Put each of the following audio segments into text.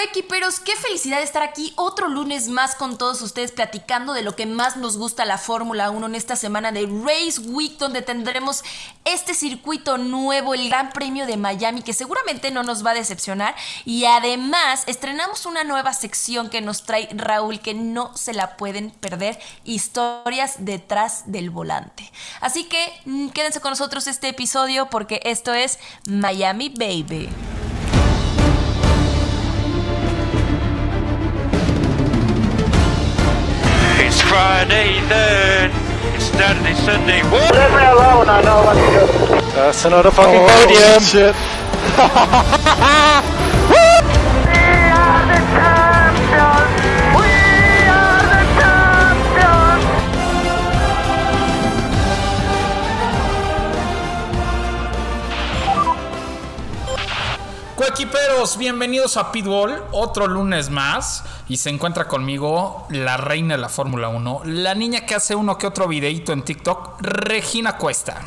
Coequiperos, qué felicidad estar aquí otro lunes más con todos ustedes platicando de lo que más nos gusta la Fórmula 1 en esta semana de Race Week donde tendremos este circuito nuevo, el Gran Premio de Miami que seguramente no nos va a decepcionar y además estrenamos una nueva sección que nos trae Raúl que no se la pueden perder, historias detrás del volante. Así que mm, quédense con nosotros este episodio porque esto es Miami Baby. Friday then. It's Saturday, Sunday. What? Leave me alone, I know what to do. That's another fucking Oh, podium. shit. Coequiperos, bienvenidos a Pitbull, otro lunes más. Y se encuentra conmigo la reina de la Fórmula 1, la niña que hace uno que otro videito en TikTok, Regina Cuesta.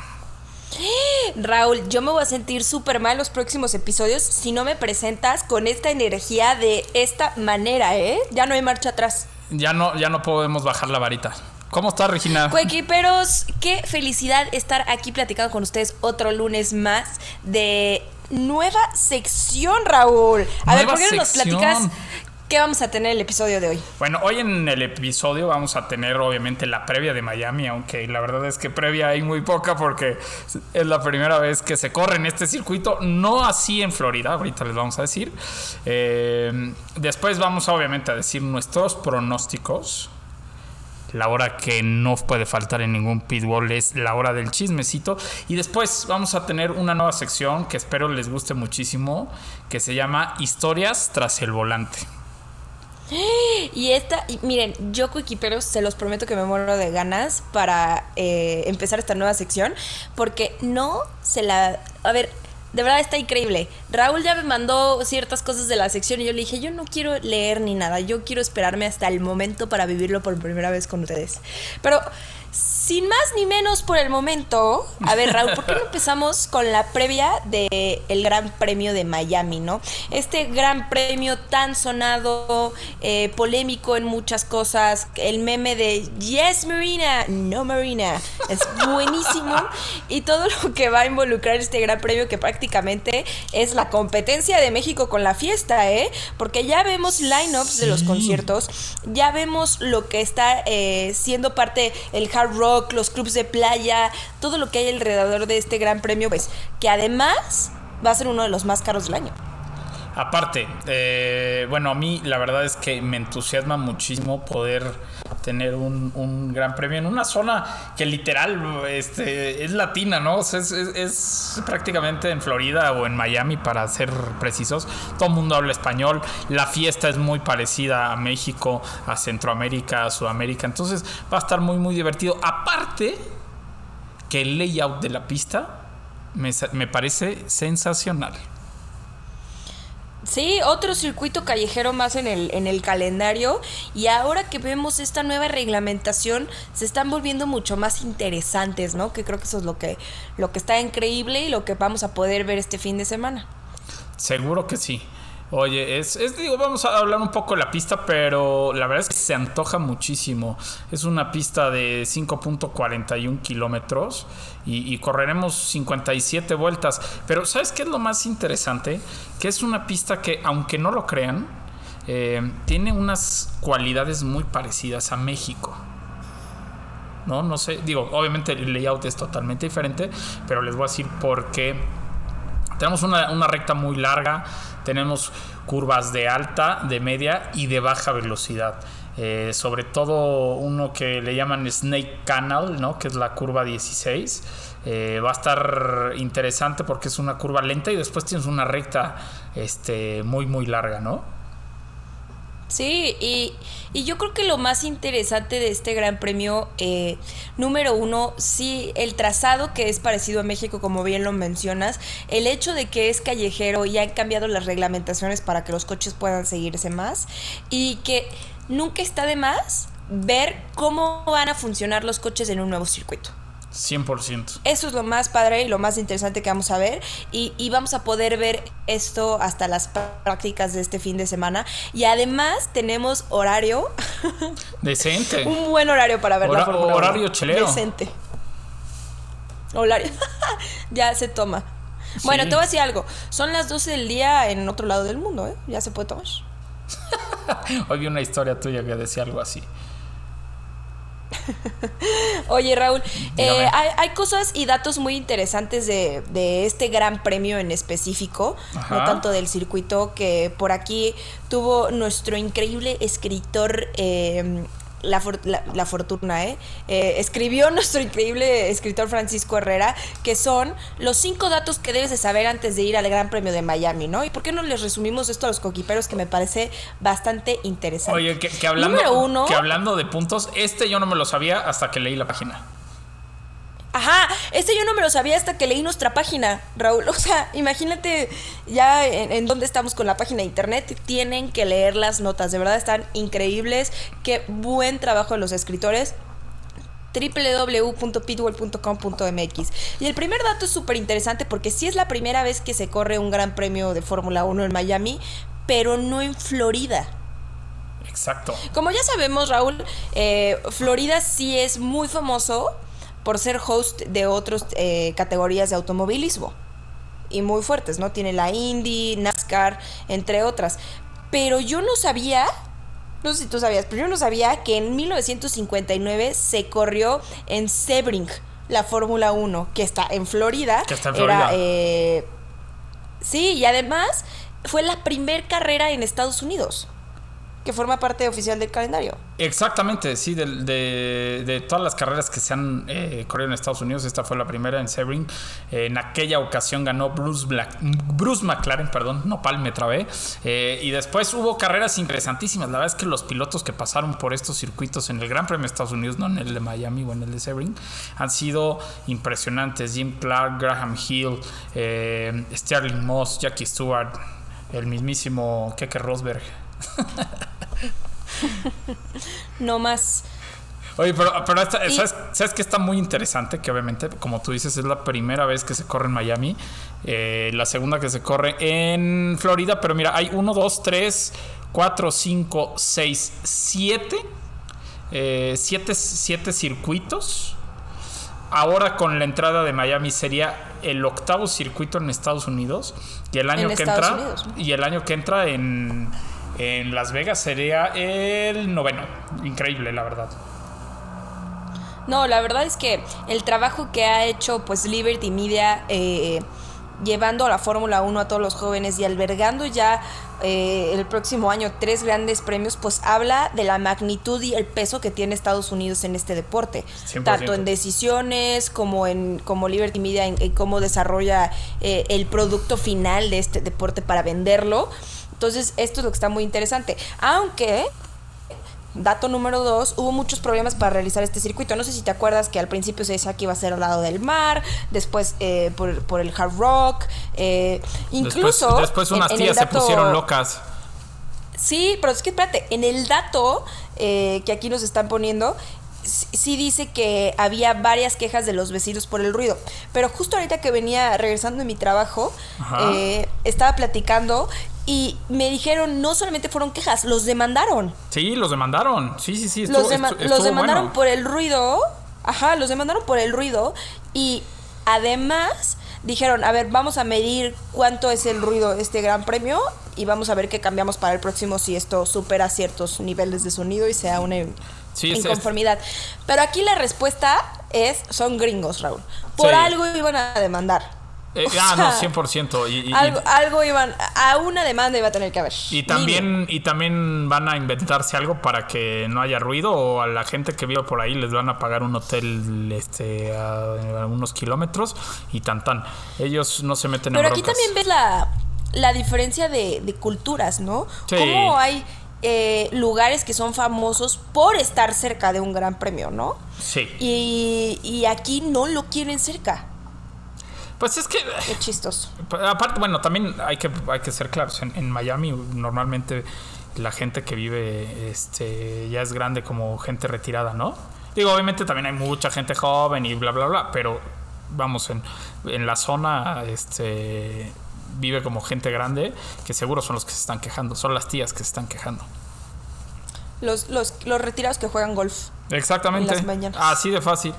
Raúl, yo me voy a sentir súper mal los próximos episodios si no me presentas con esta energía de esta manera, ¿eh? Ya no hay marcha atrás. Ya no, ya no podemos bajar la varita. ¿Cómo estás, Regina? Coequiperos, qué felicidad estar aquí platicando con ustedes otro lunes más de nueva sección, Raúl. A ver, ¿por qué no nos platicas qué vamos a tener el episodio de hoy? Bueno, hoy en el episodio vamos a tener obviamente la previa de Miami, aunque la verdad es que previa hay muy poca porque es la primera vez que se corre en este circuito, no así en Florida, ahorita les vamos a decir. Eh, después vamos obviamente a decir nuestros pronósticos. La hora que no puede faltar en ningún pitbull es la hora del chismecito. Y después vamos a tener una nueva sección que espero les guste muchísimo, que se llama Historias tras el volante. Y esta, miren, yo coequiperos se los prometo que me muero de ganas para eh, empezar esta nueva sección, porque no se la... A ver, de verdad está increíble. Raúl ya me mandó ciertas cosas de la sección y yo le dije, yo no quiero leer ni nada, yo quiero esperarme hasta el momento para vivirlo por primera vez con ustedes. Pero... Sin más ni menos por el momento, a ver Raúl, ¿por qué no empezamos con la previa del el Gran Premio de Miami, no? Este Gran Premio tan sonado, eh, polémico en muchas cosas, el meme de Yes Marina, no Marina, es buenísimo y todo lo que va a involucrar este Gran Premio que prácticamente es la competencia de México con la fiesta, ¿eh? Porque ya vemos lineups de los conciertos, ya vemos lo que está eh, siendo parte el hard rock, los clubs de playa, todo lo que hay alrededor de este gran premio, pues que además va a ser uno de los más caros del año. Aparte, eh, bueno, a mí la verdad es que me entusiasma muchísimo poder tener un, un gran premio en una zona que literal este, es latina, ¿no? Es, es- prácticamente en Florida o en Miami, para ser precisos. Todo el mundo habla español. La fiesta es muy parecida a México, a Centroamérica, a Sudamérica. Entonces va a estar muy, muy divertido. Aparte, que el layout de la pista me, me parece sensacional. Sí, otro circuito callejero más en el, en el calendario y ahora que vemos esta nueva reglamentación se están volviendo mucho más interesantes, ¿no? Que creo que eso es lo que, lo que está increíble y lo que vamos a poder ver este fin de semana. Seguro que sí. Oye, es, digo, vamos a hablar un poco de la pista, pero la verdad es que se antoja muchísimo. Es una pista de 5.41 kilómetros y, correremos 57 vueltas. Pero ¿sabes qué es lo más interesante? Que es una pista que, aunque no lo crean, eh, tiene unas cualidades muy parecidas a México. No, no sé, digo, obviamente el layout es totalmente diferente, pero les voy a decir por qué tenemos una recta muy larga, tenemos curvas de alta, de media y de baja velocidad. Eh, sobre todo uno que le llaman Snake Canal, ¿no? que es la curva 16. Eh, va a estar interesante porque es una curva lenta y después tienes una recta este, muy, muy larga, ¿no? Sí, y, y yo creo que lo más interesante de este Gran Premio, eh, número uno, sí, el trazado que es parecido a México, como bien lo mencionas, el hecho de que es callejero y han cambiado las reglamentaciones para que los coches puedan seguirse más, y que nunca está de más ver cómo van a funcionar los coches en un nuevo circuito. 100%. Eso es lo más padre y lo más interesante que vamos a ver. Y, y vamos a poder ver esto hasta las prácticas de este fin de semana. Y además tenemos horario. Decente. Un buen horario para ver la Hora- Fórmula horario 1. chelero. Decente. Horario. ya se toma. Bueno, Sí. te voy a decir algo. Son las 12 del día en otro lado del mundo, ¿eh? Ya se puede tomar. Hoy vi una historia tuya que decía algo así. Oye, Raúl, eh, hay, hay cosas y datos muy interesantes de, de este gran premio en específico, Ajá. no tanto del circuito, que por aquí tuvo nuestro increíble escritor. eh, la, la- la fortuna, ¿eh? Eh, Escribió nuestro increíble escritor Francisco Herrera, que son los cinco datos que debes de saber antes de ir al Gran Premio de Miami, ¿no? ¿Y por qué no les resumimos esto a los coquiperos que me parece bastante interesante? Oye, que, que hablando, Número uno. que hablando de puntos, este yo no me lo sabía hasta que leí la página. Ajá, este yo no me lo sabía hasta que leí nuestra página, Raúl. O sea, imagínate ya en, en dónde estamos con la página de internet. Tienen que leer las notas, de verdad están increíbles. Qué buen trabajo de los escritores www.pitbull.com.mx Y el primer dato es súper interesante porque sí es la primera vez que se corre un gran premio de Fórmula 1 en Miami, pero no en Florida. Exacto. Como ya sabemos, Raúl, eh, Florida sí es muy famoso por ser host de otras categorías de automovilismo. Y muy fuertes, ¿no? Tiene la Indy, NASCAR, entre otras. Pero yo no sabía, no sé si tú sabías, pero yo no sabía que en 1959 se corrió en Sebring la Fórmula 1, que está en Florida. Que está en Era, Florida. eh, sí, y además fue la primer carrera en Estados Unidos, que forma parte oficial del calendario. Exactamente, sí, de, de- todas las carreras que se han eh, corrido en Estados Unidos, esta fue la primera en Sebring. Eh, en aquella ocasión ganó Bruce, Black, Bruce McLaren, perdón, no pal, me trabé. Eh, y después hubo carreras interesantísimas. La verdad es que los pilotos que pasaron por estos circuitos en el Gran Premio de Estados Unidos, no en el de Miami o en el de Sebring, han sido impresionantes. Jim Clark, Graham Hill, eh, Sterling Moss, Jackie Stewart, el mismísimo Keke Rosberg. No más. Oye, pero, pero esta- Y- ¿sabes, ¿sabes que está muy interesante? Que obviamente, como tú dices, es la primera vez que se corre en Miami. eh, la segunda que se corre en Florida. Pero mira, hay 1, 2, 3, 4, 5, 6, 7. 7 circuitos. Ahora con la entrada de Miami sería el octavo circuito en Estados Unidos. Y el año En que Estados entra. Unidos. Y el año que entra en, en Las Vegas sería el noveno. Increíble, la verdad. No, la verdad es que el trabajo que ha hecho pues Liberty Media eh, llevando a la Fórmula 1 a todos los jóvenes y albergando ya eh, el próximo año tres grandes premios, pues habla de la magnitud y el peso que tiene Estados Unidos en este deporte. 100%. Tanto en decisiones como en como Liberty Media en, en cómo desarrolla eh, el producto final de este deporte para venderlo. Entonces, esto es lo que está muy interesante. Aunque Dato número dos, hubo muchos problemas para realizar este circuito. No sé si te acuerdas que al principio se decía que iba a ser al lado del mar, después eh, por, por el hard rock, eh, incluso... después, unas en tías se pusieron locas. Sí, pero es que espérate, en el dato eh, que aquí nos están poniendo, sí dice que había varias quejas de los vecinos por el ruido. Pero justo ahorita que venía regresando de mi trabajo, eh, estaba platicando y me dijeron no solamente fueron quejas, los demandaron. Sí, los demandaron. Sí, sí, sí. los, estuvo- dema- estu- los demandaron bueno. por el ruido. Ajá, los demandaron por el ruido. Y además dijeron, a ver, vamos a medir cuánto es el ruido de este gran premio y vamos a ver qué cambiamos para el próximo si esto supera ciertos niveles de sonido y sea una Sí, es- inconformidad. Pero aquí la respuesta es, son gringos, Raúl. Por Sí. algo iban a demandar. Eh, ah, no, 100%. Y, y- y- Algo, algo iban, a una demanda iba a tener que haber. y Mínimo. también, y también van a inventarse algo para que no haya ruido o a la gente que vive por ahí les van a pagar un hotel este, a, unos kilómetros y tan tan. Ellos no se meten Pero en aquí broncas. también ves la, la diferencia de, de culturas, ¿no? Sí. Cómo hay eh, lugares que son famosos por estar cerca de un gran premio, ¿no? Sí. Y, y aquí no lo quieren cerca. Pues es que Qué chistoso. Aparte, bueno, también hay que, hay que ser claros. En, en Miami, normalmente la gente que vive este, ya es grande como gente retirada, ¿no? Digo, obviamente también hay mucha gente joven y bla, bla, bla, pero vamos, en, en la zona este, vive como gente grande que seguro son los que se están quejando, son las tías que se están quejando. Los, los, los retirados que juegan golf. Exactamente. En las mañanas. Así de fácil.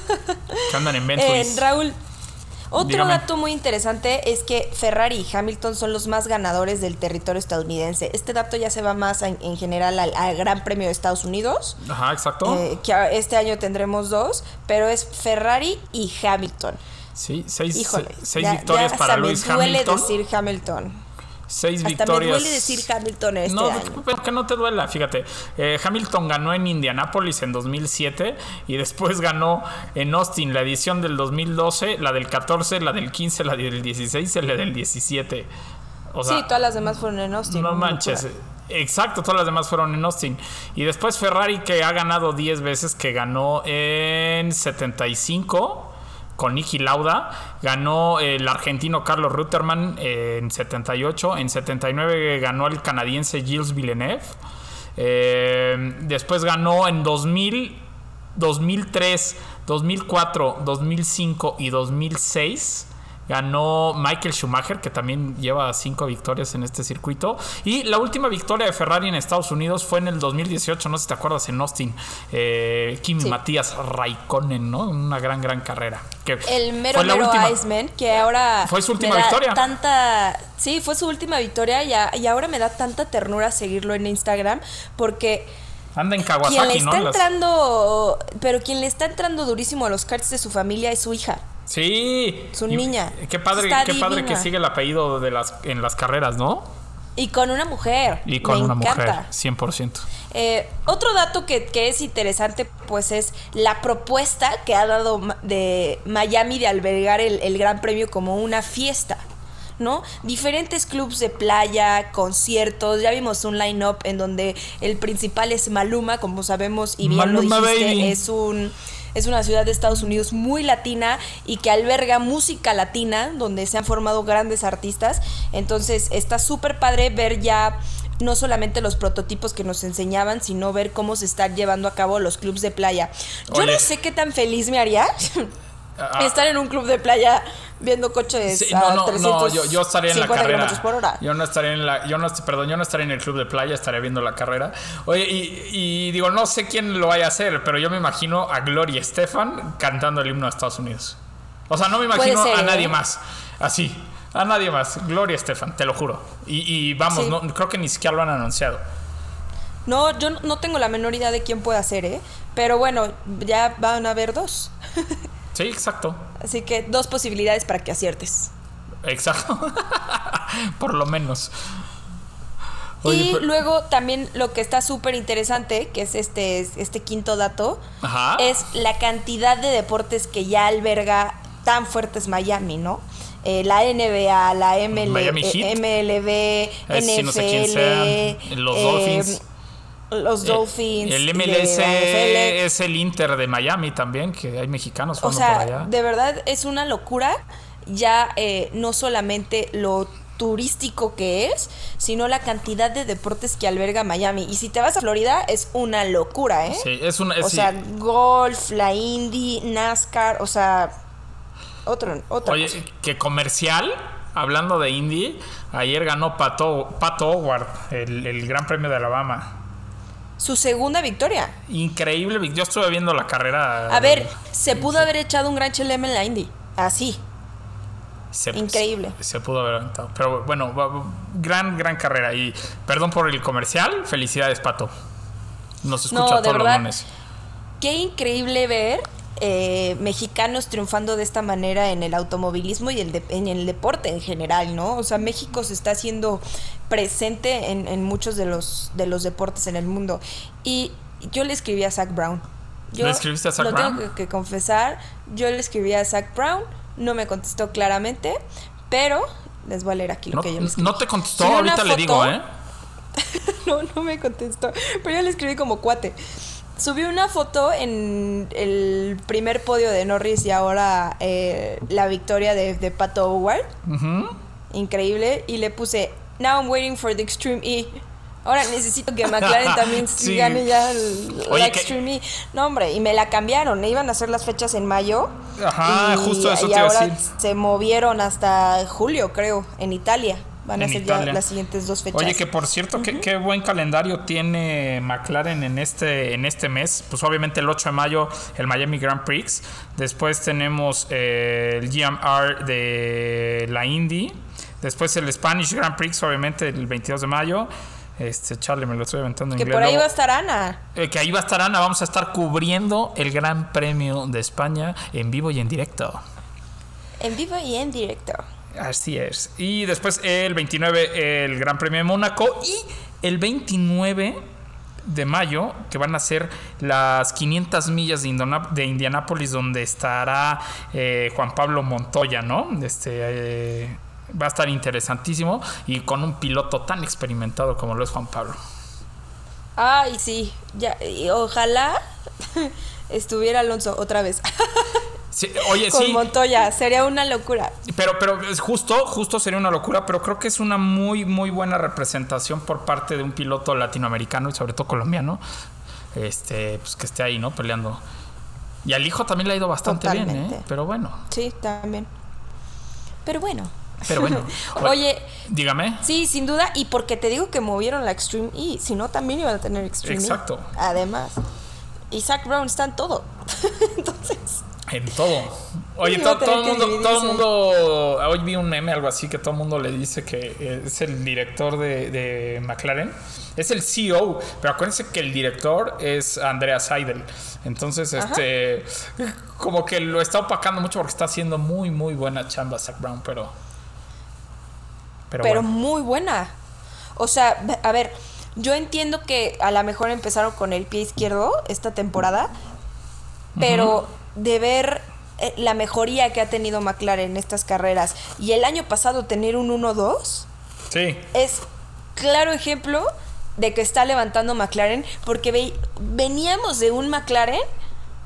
que andan en Eh, Bentleys. Raúl, otro Dígame. dato muy interesante es que Ferrari y Hamilton son los más ganadores del territorio estadounidense. Este dato ya se va más en, en general al, al Gran Premio de Estados Unidos, Ajá, exacto. eh, que este año tendremos dos, pero es Ferrari y Hamilton. sí, seis, Híjole, seis ya- victorias ya para Luis me duele Hamilton. decir Hamilton. Seis Hasta victorias. me duele decir Hamilton este no, año. pero que no te duela, fíjate. Eh, Hamilton ganó en Indianápolis en 2007 y después ganó en Austin la edición del 2012, la del 14, la del 15, la del 16 y la del 17. O sea, sí, todas las demás fueron en Austin. no manches. Exacto, todas las demás fueron en Austin. Y después Ferrari que ha ganado 10 veces, que ganó en 75 con Niki Lauda. Ganó el argentino Carlos Rutterman eh, en 78. En 79 ganó el canadiense Gilles Villeneuve. Eh, después ganó en 2000, 2003, 2004, 2005 y 2006. Ganó Michael Schumacher, que también lleva cinco victorias en este circuito. Y la última victoria de Ferrari en Estados Unidos fue en el 2018, no sé si te acuerdas, en Austin. Eh, Kimi Sí. Matías Raikkonen, ¿no? Una gran, gran carrera. Que El mero fue la mero última. Iceman, que ahora Fue su me última da victoria. Tanta, sí, fue su última victoria y, a- y ahora me da tanta ternura seguirlo en Instagram porque Anda en quien le Kawasaki, está entrando, pero quien le está entrando durísimo a los karts de su familia es su hija. Sí. Su Y- niña. Qué padre, Está qué padre que sigue el apellido de las, en las carreras, ¿no? Y con una mujer. Y con Me una encanta. mujer, 100%. Eh, otro dato que, que es interesante, pues es la propuesta que ha dado de Miami de albergar el, el Gran Premio como una fiesta. ¿No? Diferentes clubs de playa, conciertos, ya vimos un line-up en donde el principal es Maluma, como sabemos, y bien Maluma, lo dijiste, baby. es un es una ciudad de Estados Unidos muy latina y que alberga música latina, donde se han formado grandes artistas. Entonces está súper padre ver ya no solamente los prototipos que nos enseñaban, sino ver cómo se están llevando a cabo los clubs de playa. Yo Oye. no sé qué tan feliz me haría Ah. estar en un club de playa viendo coches Sí, no, no, no, 350 yo, yo estaría en la carrera. kilómetros por hora. Yo no estaría en la, yo no, perdón, yo no estaría en el club de playa, estaría viendo la carrera. Oye, y, y digo, no sé quién lo vaya a hacer, pero yo me imagino a Gloria Estefan cantando el himno de Estados Unidos. O sea, no me imagino ser, a nadie ¿eh? más. Así, a nadie más. Gloria Estefan, te lo juro. Y, y vamos, Sí. no, creo que ni siquiera lo han anunciado. No, yo no- no tengo la menor idea de quién puede hacer, ¿eh? Pero bueno, ya van a haber dos. Sí, exacto. Así que dos posibilidades para que aciertes. Exacto. Por lo menos. Oye, y pero- luego también lo que está súper interesante, que es este, este quinto dato, Ajá. es la cantidad de deportes que ya alberga tan fuertes Miami, ¿no? Eh, la NBA, la ML, eh. MLB, Ese sí NFL, no sé quién sean. Los eh, Dolphins. Los Dolphins. El MLS es el Inter de Miami también, que hay mexicanos O jugando sea, por allá. de verdad es una locura ya eh, no solamente lo turístico que es, sino la cantidad de deportes que alberga Miami. Y si te vas a Florida, es una locura, ¿eh? Sí, es una. O sí. sea, golf, la Indy, NASCAR, o sea, otro, otra Oye, cosa. que comercial, hablando de Indy, ayer ganó Pato, Pato Howard, el, el Gran Premio de Alabama. Su segunda victoria. Increíble, yo estuve viendo la carrera. A ver, de- se pudo haber echado un gran chelem en la Indy. Así. se- increíble. Se, se pudo haber aventado. Pero bueno, gran, gran carrera. Y perdón por el comercial, felicidades, Pato. Nos escucha No, de todos los verdad. lunes. Qué increíble ver eh, mexicanos triunfando de esta manera en el automovilismo y el de- en el deporte en general, ¿no? O sea, México se está haciendo presente en, en muchos de los, de los deportes en el mundo. Y yo le escribí a Zach Brown. Yo ¿Le escribiste a Zach lo Brown? tengo que, que confesar, yo le escribí a Zach Brown, no me contestó claramente, pero les voy a leer aquí lo No, que yo le escribí. no te contestó, ahorita le digo, ¿eh? no, no me contestó. Pero yo le escribí como cuate. Subí una foto en el primer podio de Norris y ahora eh, la victoria de, de Pato Howard. Increíble. Y le puse, Now I'm waiting for the Extreme E. Ahora necesito que McLaren también Sí. gane ya el, Oye, la Extreme E. No, hombre, y me la cambiaron. Iban a hacer las fechas en mayo. Ajá, y, justo eso y te iba a ahora decir. se movieron hasta julio, creo, en Italia. Van a ser Italia. ya las siguientes dos fechas. Oye, que por cierto, qué, qué buen calendario tiene McLaren en este, en este mes. Pues obviamente el 8 de mayo el Miami Grand Prix. Después tenemos eh, el GMR de la Indy. Después el Spanish Grand Prix, obviamente, el 22 de mayo. Este, Charlie, me lo estoy aventando en que inglés. por ahí va a estar Ana. eh, que ahí va a estar Ana. Vamos a estar cubriendo el Gran Premio de España en vivo y en directo. En vivo y en directo. Así es. Y después el 29 el Gran Premio de Mónaco y el 29 de mayo que van a ser las 500 millas de, Indona- de Indianápolis donde estará eh, Juan Pablo Montoya, ¿no? Este eh, va a estar interesantísimo y con un piloto tan experimentado como lo es Juan Pablo. Ay, sí. Ya, y ojalá estuviera Alonso otra vez. Sí, oye, Con sí. Montoya. Sería una locura. Pero, pero es justo, justo sería una locura, pero creo que es una muy, muy buena representación por parte de un piloto latinoamericano y sobre todo colombiano, este, pues que esté ahí, ¿no? Peleando. Y al hijo también le ha ido bastante bien, ¿eh? Pero bueno, Sí, también. Pero bueno. pero bueno. Oye, dígame. sí, sin duda. Y porque te digo que movieron la Extreme E. Si no, también iban a tener Extreme E. Exacto. Además. Zach Brown está en todo. Entonces. En todo. Oye, todo, el mundo, todo el mundo, hoy vi un meme, algo así, que todo el mundo le dice que es el director de, de McLaren. Es el CEO, pero acuérdense que el director es Andrea Seidel. Entonces, este, como que lo está opacando mucho porque está haciendo muy, muy buena chamba Zach Brown, pero... Pero, pero bueno. muy buena. O sea, a ver, yo entiendo que a lo mejor empezaron con el pie izquierdo esta temporada, pero de ver eh, la mejoría que ha tenido McLaren en estas carreras y el año pasado tener un 1-2 Sí, es claro ejemplo de que está levantando McLaren porque ve- veníamos de un McLaren,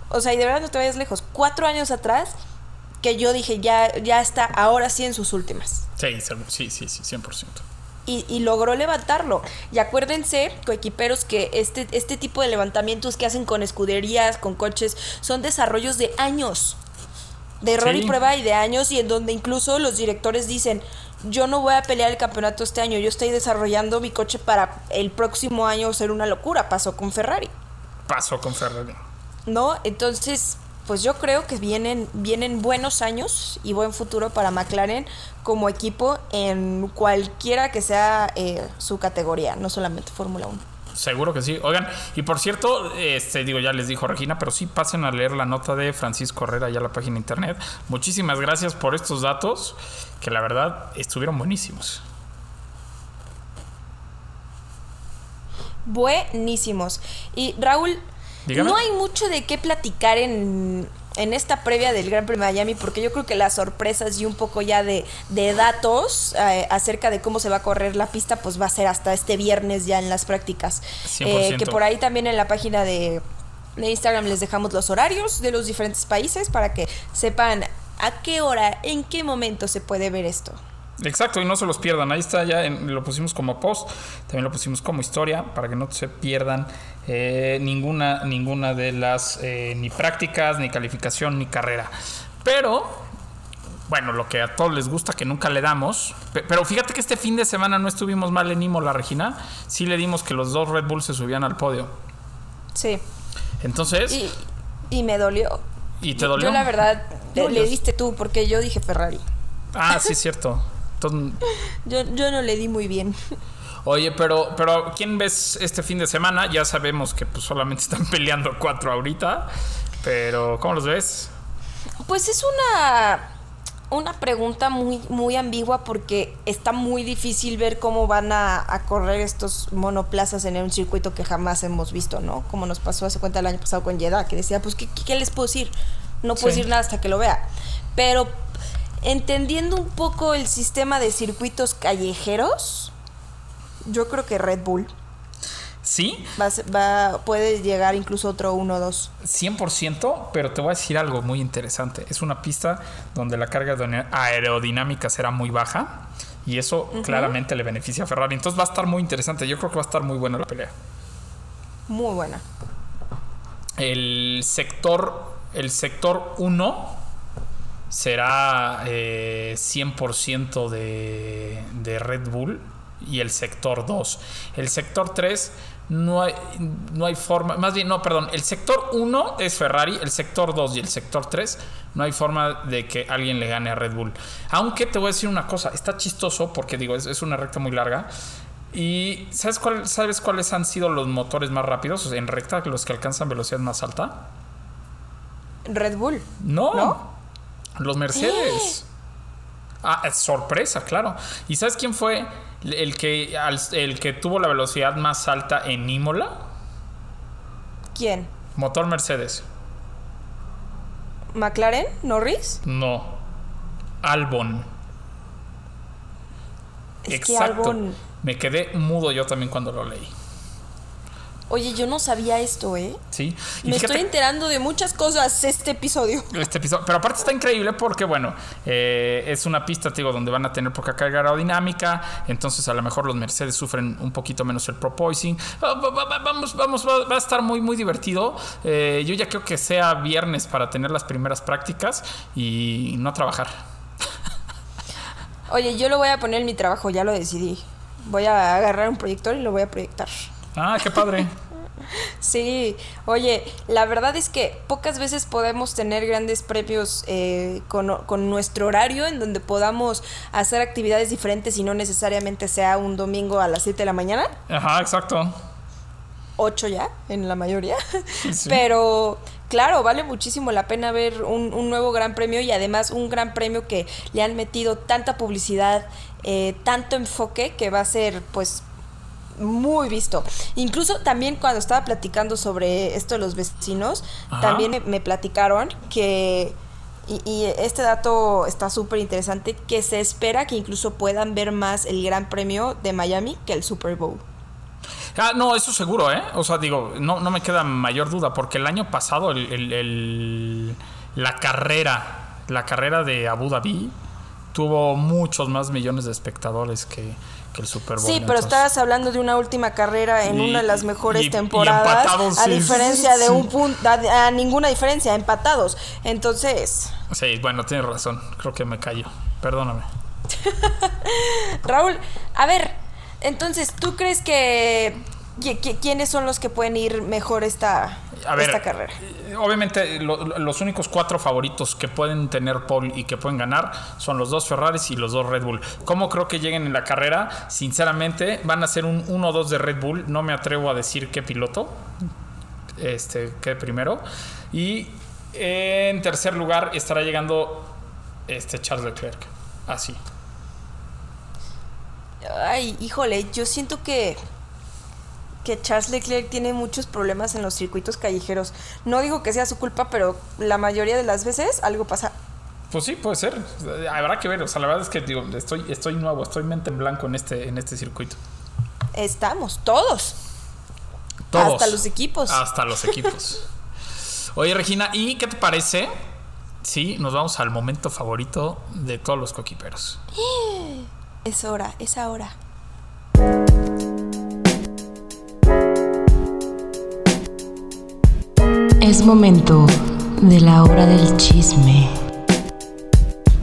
o sea, y de verdad no te vayas lejos, cuatro años atrás que yo dije ya, ya está ahora sí en sus últimas sí, sí, sí, sí, 100%. Y, y logró levantarlo. Y acuérdense, coequiperos, que este, este tipo de levantamientos que hacen con escuderías, con coches, son desarrollos de años. De error Sí. y prueba y de años, y en donde incluso los directores dicen, yo no voy a pelear el campeonato este año, yo estoy desarrollando mi coche para el próximo año ser una locura. Pasó con Ferrari. Pasó con Ferrari. ¿No? Entonces, pues yo creo que vienen, vienen buenos años y buen futuro para McLaren como equipo en cualquiera que sea eh, su categoría, no solamente Fórmula 1. Seguro que sí. Oigan, y por cierto, este digo, ya les dijo Regina, pero sí pasen a leer la nota de Francisco Herrera ya la página de internet. Muchísimas gracias por estos datos, que la verdad estuvieron buenísimos. Buenísimos. Y Raúl, Dígame. no hay mucho de qué platicar en, en esta previa del Gran Premio de Miami, porque yo creo que las sorpresas y un poco ya de, de datos eh, acerca de cómo se va a correr la pista, pues va a ser hasta este viernes ya en las prácticas. 100%. que por ahí también en la página de, de Instagram les dejamos los horarios de los diferentes países para que sepan a qué hora, en qué momento se puede ver esto. Exacto, y no se los pierdan. Ahí está, ya en- lo pusimos como post, también lo pusimos como historia, para que no se pierdan eh, ninguna, ninguna de las, eh, ni prácticas, ni calificación, ni carrera. Pero, bueno, lo que a todos les gusta, que nunca le damos. pe- Pero fíjate que este fin de semana no estuvimos mal en Imola, Regina. Sí le dimos que los dos Red Bull se subían al podio. Sí. Entonces, Y, y me dolió. ¿y te dolió? Yo la verdad, No, le, le diste tú, porque yo dije Ferrari. Ah, sí, es cierto. Entonces, Yo, yo no le di muy bien. Oye, pero, pero ¿quién ves este fin de semana? Ya sabemos que pues solamente están peleando cuatro ahorita. Pero, ¿cómo los ves? Pues es una, una pregunta muy, muy ambigua porque está muy difícil ver cómo van a, a correr estos monoplazas en un circuito que jamás hemos visto, ¿no? Como nos pasó hace cuenta el año pasado con Jeddah, que decía, pues, ¿qué, qué les puedo decir? No puedo Sí. decir nada hasta que lo vea. Pero entendiendo un poco el sistema de circuitos callejeros, yo creo que Red Bull Sí, va, va- puede llegar incluso otro 1-2. 100%, pero te voy a decir algo muy interesante. Es una pista donde la carga aerodinámica será muy baja Y eso claramente le beneficia a Ferrari. Entonces va a estar muy interesante. Yo creo que va a estar muy buena la pelea. Muy buena. El sector, el sector 1 será eh, 100% de, de Red Bull y el sector 2. El sector 3 no hay, no hay forma, más bien, no, perdón, el sector 1 es Ferrari, el sector 2 y el sector 3 no hay forma de que alguien le gane a Red Bull. Aunque te voy a decir una cosa, está chistoso porque digo, es, es una recta muy larga. ¿Y sabes, cuál, sabes cuáles han sido los motores más rápidos O sea, en recta, los que alcanzan velocidad más alta? Red Bull. No, ¿No? Los Mercedes. Ah, es sorpresa, claro. ¿Y sabes quién fue el que, el que tuvo la velocidad más alta en Imola? ¿Quién? Motor Mercedes. ¿McLaren? ¿Norris? No. Albon. Es que Albon- Me quedé mudo yo también cuando lo leí. Oye, yo no sabía esto, ¿eh? Sí. Y Me fíjate- estoy enterando de muchas cosas este episodio. este episodio. Pero aparte está increíble porque, bueno, eh, es una pista, te digo, donde van a tener poca carga aerodinámica. Entonces, a lo mejor los Mercedes sufren un poquito menos el proposing. Va- va- va- Vamos, vamos, va, va a estar muy, muy divertido. Eh, yo ya creo que sea viernes para tener las primeras prácticas y no trabajar. Oye, yo lo voy a poner en mi trabajo, ya lo decidí. Voy a agarrar un proyector y lo voy a proyectar. Ah, qué padre. Sí, oye, la verdad es que pocas veces podemos tener grandes premios eh, con, con nuestro horario en donde podamos hacer actividades diferentes y no necesariamente sea un domingo a las 7 de la mañana, Ajá, exacto. 8 ya en la mayoría. sí. Pero claro, vale muchísimo la pena ver un, un nuevo gran premio y además un gran premio que le han metido tanta publicidad, eh, tanto enfoque que va a ser pues muy visto. Incluso también cuando estaba platicando sobre esto de los vecinos, Ajá. también me, me platicaron que, y, y este dato está súper interesante, que se espera que incluso puedan ver más el Gran Premio de Miami que el Super Bowl. Ah, no, eso seguro, ¿eh? O sea, digo, no, no me queda mayor duda, porque el año pasado el, el- el- la carrera, la carrera de Abu Dhabi tuvo muchos más millones de espectadores que, que el Super Bowl. Sí, pero entonces- estabas hablando de una última carrera en Y- una de las y- mejores y temporadas. empatados, a sí, diferencia de un punto, a, a ninguna diferencia, empatados. Entonces, Sí, bueno, tienes razón, creo que me callo. Perdóname. Raúl, a ver, entonces, ¿tú crees que, que- que- quiénes son los que pueden ir mejor esta, A ver, esta carrera? eh, obviamente lo- lo- los únicos cuatro favoritos que pueden tener pole y que pueden ganar son los dos Ferraris y los dos Red Bull. ¿Cómo creo que lleguen en la carrera? Sinceramente, van a ser un 1-2 de Red Bull. No me atrevo a decir qué piloto. Este, qué primero. Y en tercer lugar estará llegando este Charles Leclerc. Así. Ay, híjole, yo siento que que Charles Leclerc tiene muchos problemas en los circuitos callejeros. No digo que sea su culpa, pero la mayoría de las veces algo pasa. Pues sí, puede ser. Habrá que ver. O sea, la verdad es que digo, estoy, estoy nuevo, estoy mente en blanco en este, en este circuito. Estamos, todos. Todos. Hasta los equipos. Hasta los equipos. Oye, Regina, ¿y qué te parece si nos vamos al momento favorito de todos los coquiperos? Es hora, es ahora. Es momento de la hora del chisme.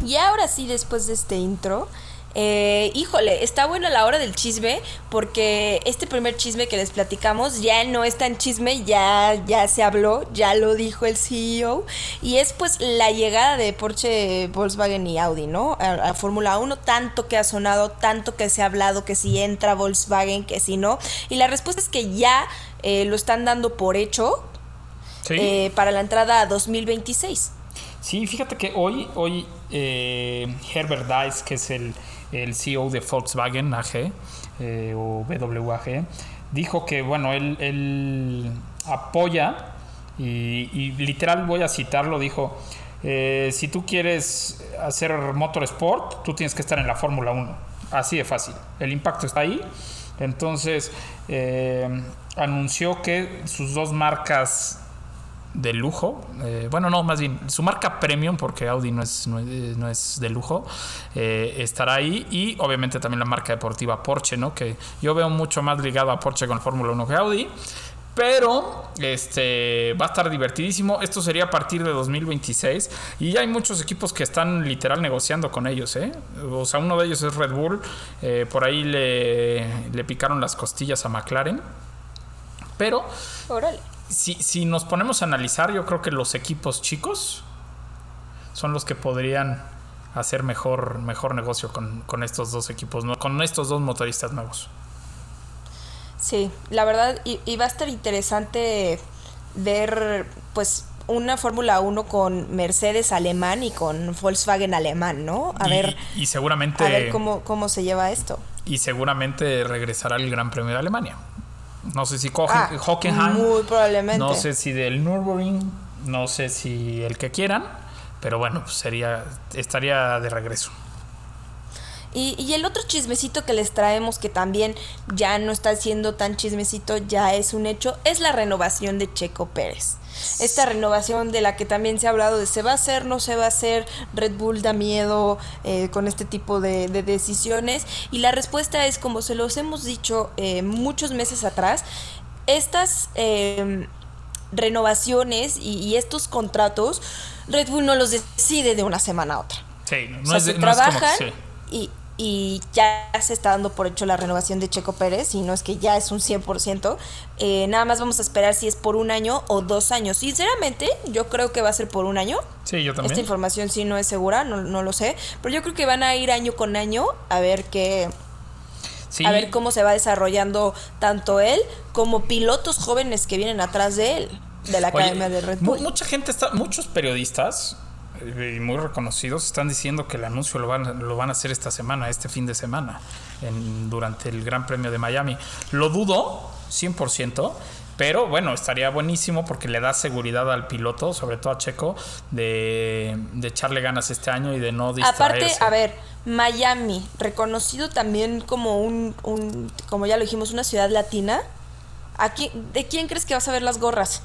Y ahora sí, después de este intro, eh, híjole, está buena la hora del chisme porque este primer chisme que les platicamos ya no es tan chisme, ya, ya se habló, ya lo dijo el CEO y es pues la llegada de Porsche, Volkswagen y Audi, ¿no? A, Fórmula 1, tanto que ha sonado, tanto que se ha hablado que si entra Volkswagen, que si no. Y la respuesta es que ya eh, lo están dando por hecho Sí. eh, para la entrada a 2026. Sí, fíjate que hoy, hoy eh, Herbert Dice, que es el, el CEO de Volkswagen AG eh, o WAG, dijo que, bueno, él, él apoya y, y literal voy a citarlo, dijo, eh, si tú quieres hacer motorsport, tú tienes que estar en la Fórmula 1. Así de fácil. El impacto está ahí. Entonces, eh, anunció que sus dos marcas de lujo. Eh, bueno, no, más bien su marca premium, porque Audi no es, no es, de lujo, eh, estará ahí. Y obviamente también la marca deportiva Porsche, ¿no? Que yo veo mucho más ligado a Porsche con la Fórmula 1 que Audi. Pero este va a estar divertidísimo. Esto sería a partir de 2026. Y ya hay muchos equipos que están literal negociando con ellos. ¿eh? O sea, uno de ellos es Red Bull. Por ahí le, le picaron las costillas a McLaren. Pero. Si, si nos ponemos a analizar, yo creo que los equipos chicos son los que podrían hacer mejor, mejor negocio con, con estos dos equipos, ¿no? con estos dos motoristas nuevos. Sí, la verdad, y, y va a estar interesante ver, pues, una Fórmula 1 con Mercedes alemán y con Volkswagen alemán, ¿no? A y, ver, y seguramente a ver cómo, cómo se lleva esto. y seguramente regresará el Gran Premio de Alemania. No sé si Ho- Ah, Hockenheim, muy probablemente. no sé si del Nürburgring, no sé si el que quieran, pero bueno, pues sería estaría de regreso. Y, y el otro chismecito que les traemos, que también ya no está siendo tan chismecito, ya es un hecho, es la renovación de Checo Pérez. Esta renovación de la que también se ha hablado de se va a hacer, no se va a hacer, Red Bull da miedo eh, con este tipo de, de decisiones. Y la respuesta es, como se los hemos dicho eh, muchos meses atrás, estas eh, renovaciones y, y estos contratos, Red Bull no los decide de una semana a otra. Sí, no, O sea, es, se no es como trabajan sí. y, y ya se está dando por hecho la renovación de Checo Pérez y no es que ya es un 100%. Eh, nada más vamos a esperar si es por un año o dos años. Sinceramente, yo creo que va a ser por un año. Sí, yo Esta también. información sí no es segura, no, no lo sé. Pero yo creo que van a ir año con año a ver qué, Sí, a ver cómo se va desarrollando tanto él como pilotos jóvenes que vienen atrás de él, de la Oye, academia de Red Bull. Mucha gente está, muchos periodistas y muy reconocidos están diciendo que el anuncio lo van, lo van a hacer esta semana, este fin de semana, en- durante el Gran Premio de Miami. Lo dudo, 100%. Pero bueno, estaría buenísimo porque le da seguridad al piloto, sobre todo a Checo, de, de echarle ganas este año y de no distraerse. Aparte, a ver, Miami, reconocido también como un, un, como ya lo dijimos, una ciudad latina. Aquí, ¿De quién crees que vas a ver las gorras?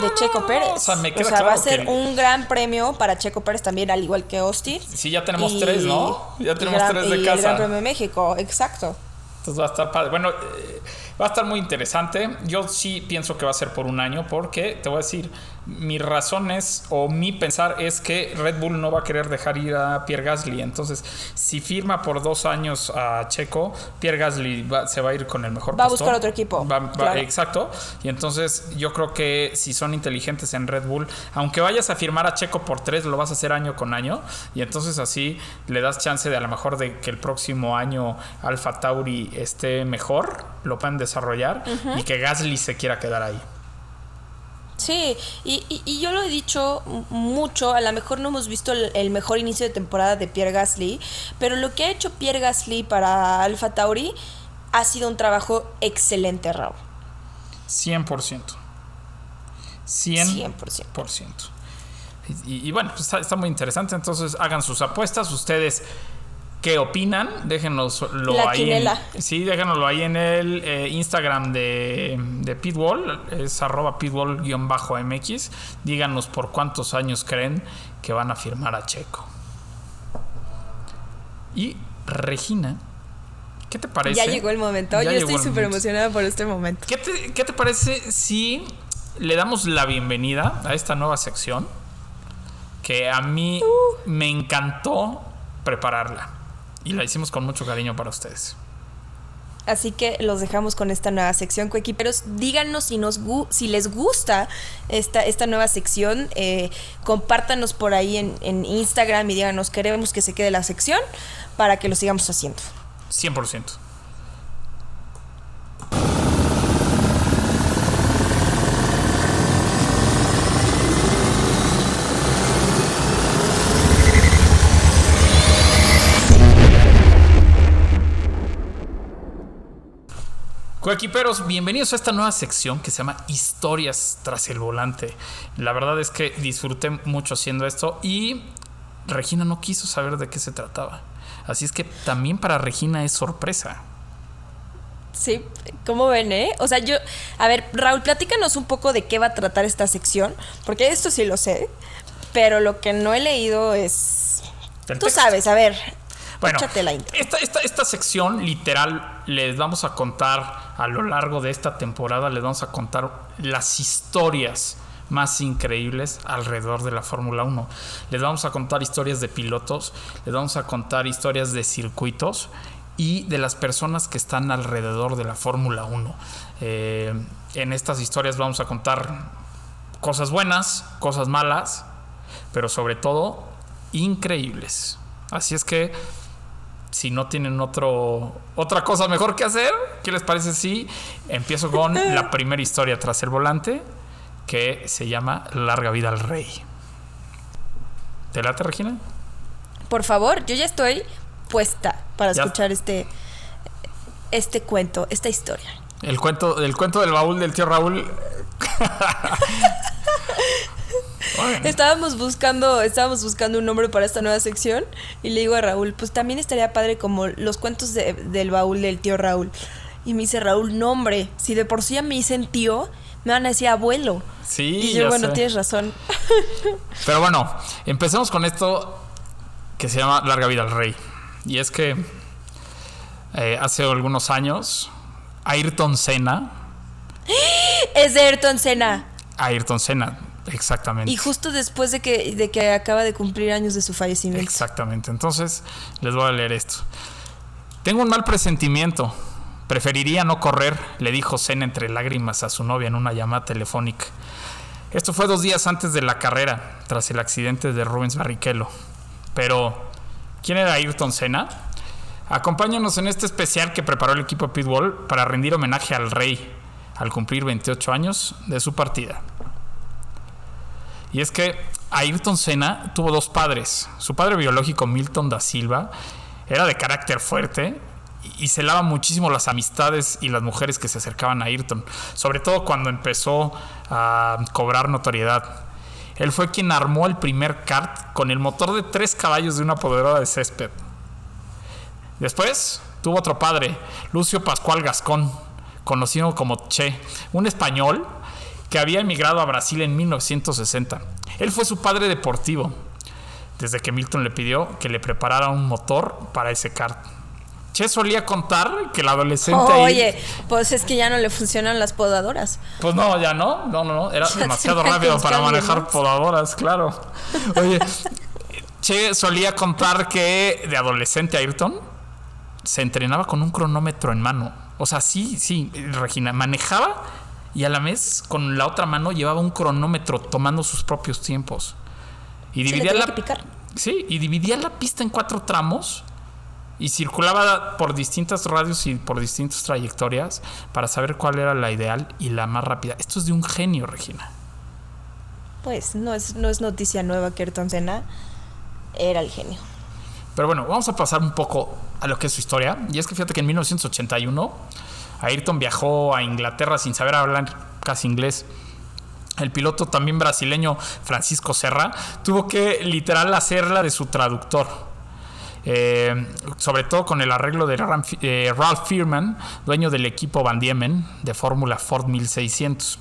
De Checo Pérez. o sea, me queda va a ser que- un gran premio para Checo Pérez también, al igual que Austin. Sí, ya tenemos Y- tres, ¿no? Ya tenemos gran- tres de y casa. El Gran Premio de México, exacto. Entonces va a estar padre. Bueno, eh, va a estar muy interesante. Yo sí pienso que va a ser por un año porque te voy a decir, mis razones o mi pensar es que Red Bull no va a querer dejar ir a Pierre Gasly. Entonces, si firma por dos años a Checo, Pierre Gasly va- se va a ir con el mejor Va a buscar otro equipo, Va- va- claro. Exacto. Y entonces yo creo que si son inteligentes en Red Bull, aunque vayas a firmar a Checo por tres, lo vas a hacer año con año. Y entonces así le das chance de a lo mejor de que el próximo año Alfa Tauri esté mejor, lo puedan desarrollar y que Gasly se quiera quedar ahí. Sí, y, y- y yo lo he dicho mucho, a lo mejor no hemos visto el, el mejor inicio de temporada de Pierre Gasly, pero lo que ha hecho Pierre Gasly para Alfa Tauri ha sido un trabajo excelente, Raúl. 100%. 100%. 100%. Y, y bueno, pues está, está muy interesante. Entonces hagan sus apuestas. Ustedes, ¿qué opinan? Déjenoslo La ahí. En, sí, déjenoslo ahí en el eh, Instagram de, de Pitwall. Es arroba pitwall-mx. Díganos por cuántos años creen que van a firmar a Checo. Y Regina, ¿qué te parece? Ya llegó el momento, Ya yo estoy súper emocionada por este momento. ¿Qué te, qué te parece si le damos la bienvenida a esta nueva sección? Que a mí me encantó prepararla. Y la hicimos con mucho cariño para ustedes. Así que los dejamos con esta nueva sección, coequiperos. Díganos si, nos gu- si les gusta esta, esta nueva sección. eh, compártanos por ahí en, en Instagram y díganos, queremos que se quede la sección para que lo sigamos haciendo. 100%. Coequiperos, bienvenidos a esta nueva sección que se llama Historias tras el volante. La verdad es que disfruté mucho haciendo esto y Regina no quiso saber de qué se trataba. Así es que también para Regina es sorpresa. Sí, ¿cómo ven, eh? O sea, yo, a ver, Raúl, platícanos un poco de qué va a tratar esta sección, porque esto sí lo sé, pero lo que no he leído es... Tú texto. sabes, a ver, Bueno, la esta, esta, esta sección literal les vamos a contar a lo largo de esta temporada, les vamos a contar las historias más increíbles alrededor de la Fórmula 1. Les vamos a contar historias de pilotos, les vamos a contar historias de circuitos y de las personas que están alrededor de la Fórmula 1. Eh, en estas historias vamos a contar cosas buenas, cosas malas, pero sobre todo increíbles. Así es que si no tienen otro otra cosa mejor que hacer, ¿qué les parece si empiezo con la primera historia tras el volante que se llama Larga vida al rey? ¿Te late, Regina? Por favor, yo ya estoy puesta para Ya. escuchar este, este cuento, esta historia. El cuento, el cuento del baúl del tío Raúl. Estábamos buscando, estábamos buscando un nombre para esta nueva sección y le digo a Raúl, pues también estaría padre como los cuentos de- del baúl del tío Raúl. Y me dice Raúl, nombre, si de por sí a mí dicen tío, me van a decir abuelo. sí, y yo, ya bueno, sé. tienes razón. Pero bueno, empecemos con esto que se llama Larga vida al rey. Y es que eh, hace algunos años, Ayrton Senna, es de Ayrton Senna. Ayrton Senna, exactamente. Y justo después de que, de que acaba de cumplir años de su fallecimiento. Exactamente. Entonces, les voy a leer esto. Tengo un mal presentimiento. Preferiría no correr, le dijo Senna entre lágrimas a su novia en una llamada telefónica. Esto fue dos días antes de la carrera, tras el accidente de Rubens Barrichello. Pero, ¿quién era Ayrton Senna? Acompáñanos en este especial que preparó el equipo Pitbull para rendir homenaje al rey al cumplir 28 años de su partida. Y es que Ayrton Senna tuvo dos padres. Su padre biológico, Milton da Silva, era de carácter fuerte y- celaba muchísimo las amistades y las mujeres que se acercaban a Ayrton, sobre todo cuando empezó a cobrar notoriedad. Él fue quien armó el primer kart con el motor de tres caballos de una poderosa de césped. Después tuvo otro padre, Lucio Pascual Gascón, conocido como Che, un español que había emigrado a Brasil en 1960. Él fue su padre deportivo, desde que Milton le pidió que le preparara un motor para ese kart. Che solía contar que el adolescente ahí- Oye, pues es que ya no le funcionan las podadoras. pues no, ya no, no, no, no, era Ya demasiado rápido para manejar podadoras, claro. Oye, Che solía contar que de adolescente Ayrton se entrenaba con un cronómetro en mano. O sea, sí, sí, Regina, manejaba y a la vez con la otra mano llevaba un cronómetro tomando sus propios tiempos. Y dividía la. Sí, y dividía la pista en cuatro tramos y circulaba por distintas radios y por distintas trayectorias para saber cuál era la ideal y la más rápida. Esto es de un genio, Regina. Pues no es, no es noticia nueva que Ayrton Senna era el genio. Pero bueno, vamos a pasar un poco a lo que es su historia. Y es que fíjate que en 1981 Ayrton viajó a Inglaterra sin saber hablar casi inglés. El piloto también brasileño Francisco Serra tuvo que literal hacerla de su traductor. Eh, sobre todo con el arreglo de eh, Ralph Firman, dueño del equipo Van Diemen de Fórmula Ford 1600.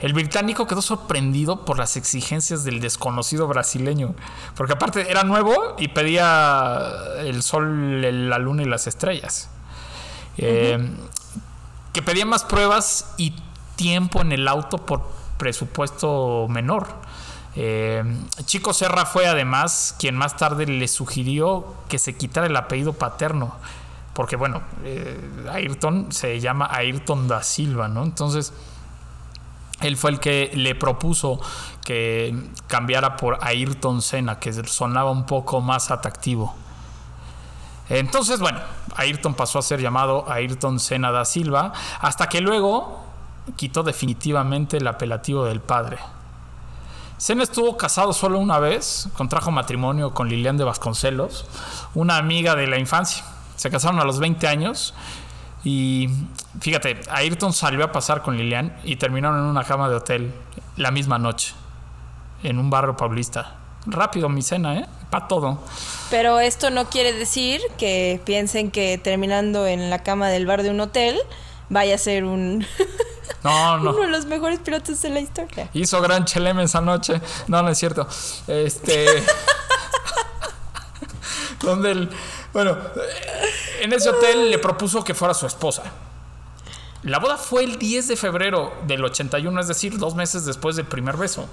El británico quedó sorprendido por las exigencias del desconocido brasileño, porque aparte era nuevo y pedía el sol, la luna y las estrellas. Eh, Que pedía más pruebas y tiempo en el auto por presupuesto menor. Eh, Chico Serra fue además quien más tarde le sugirió que se quitara el apellido paterno, porque bueno, eh, Ayrton se llama Ayrton da Silva, ¿no? Entonces, él fue el que le propuso que cambiara por Ayrton Senna, que sonaba un poco más atractivo. Entonces, bueno, Ayrton pasó a ser llamado Ayrton Senna da Silva, hasta que luego quitó definitivamente el apelativo del padre. Senna estuvo casado solo una vez, contrajo matrimonio con Lilian de Vasconcelos, una amiga de la infancia. Se casaron a los 20 años y fíjate, Ayrton salió a pasar con Lilian y terminaron en una cama de hotel la misma noche, en un barrio paulista. Rápido mi cena, ¿eh? Para todo. Pero esto no quiere decir que piensen que terminando en la cama del bar de un hotel vaya a ser un No, no. uno de los mejores pilotos de la historia. Hizo gran cheleme esa noche. No, no es cierto. Este. donde el. Bueno, en ese hotel le propuso que fuera su esposa. La boda fue el 10 de febrero del 81, es decir, dos meses después del primer beso.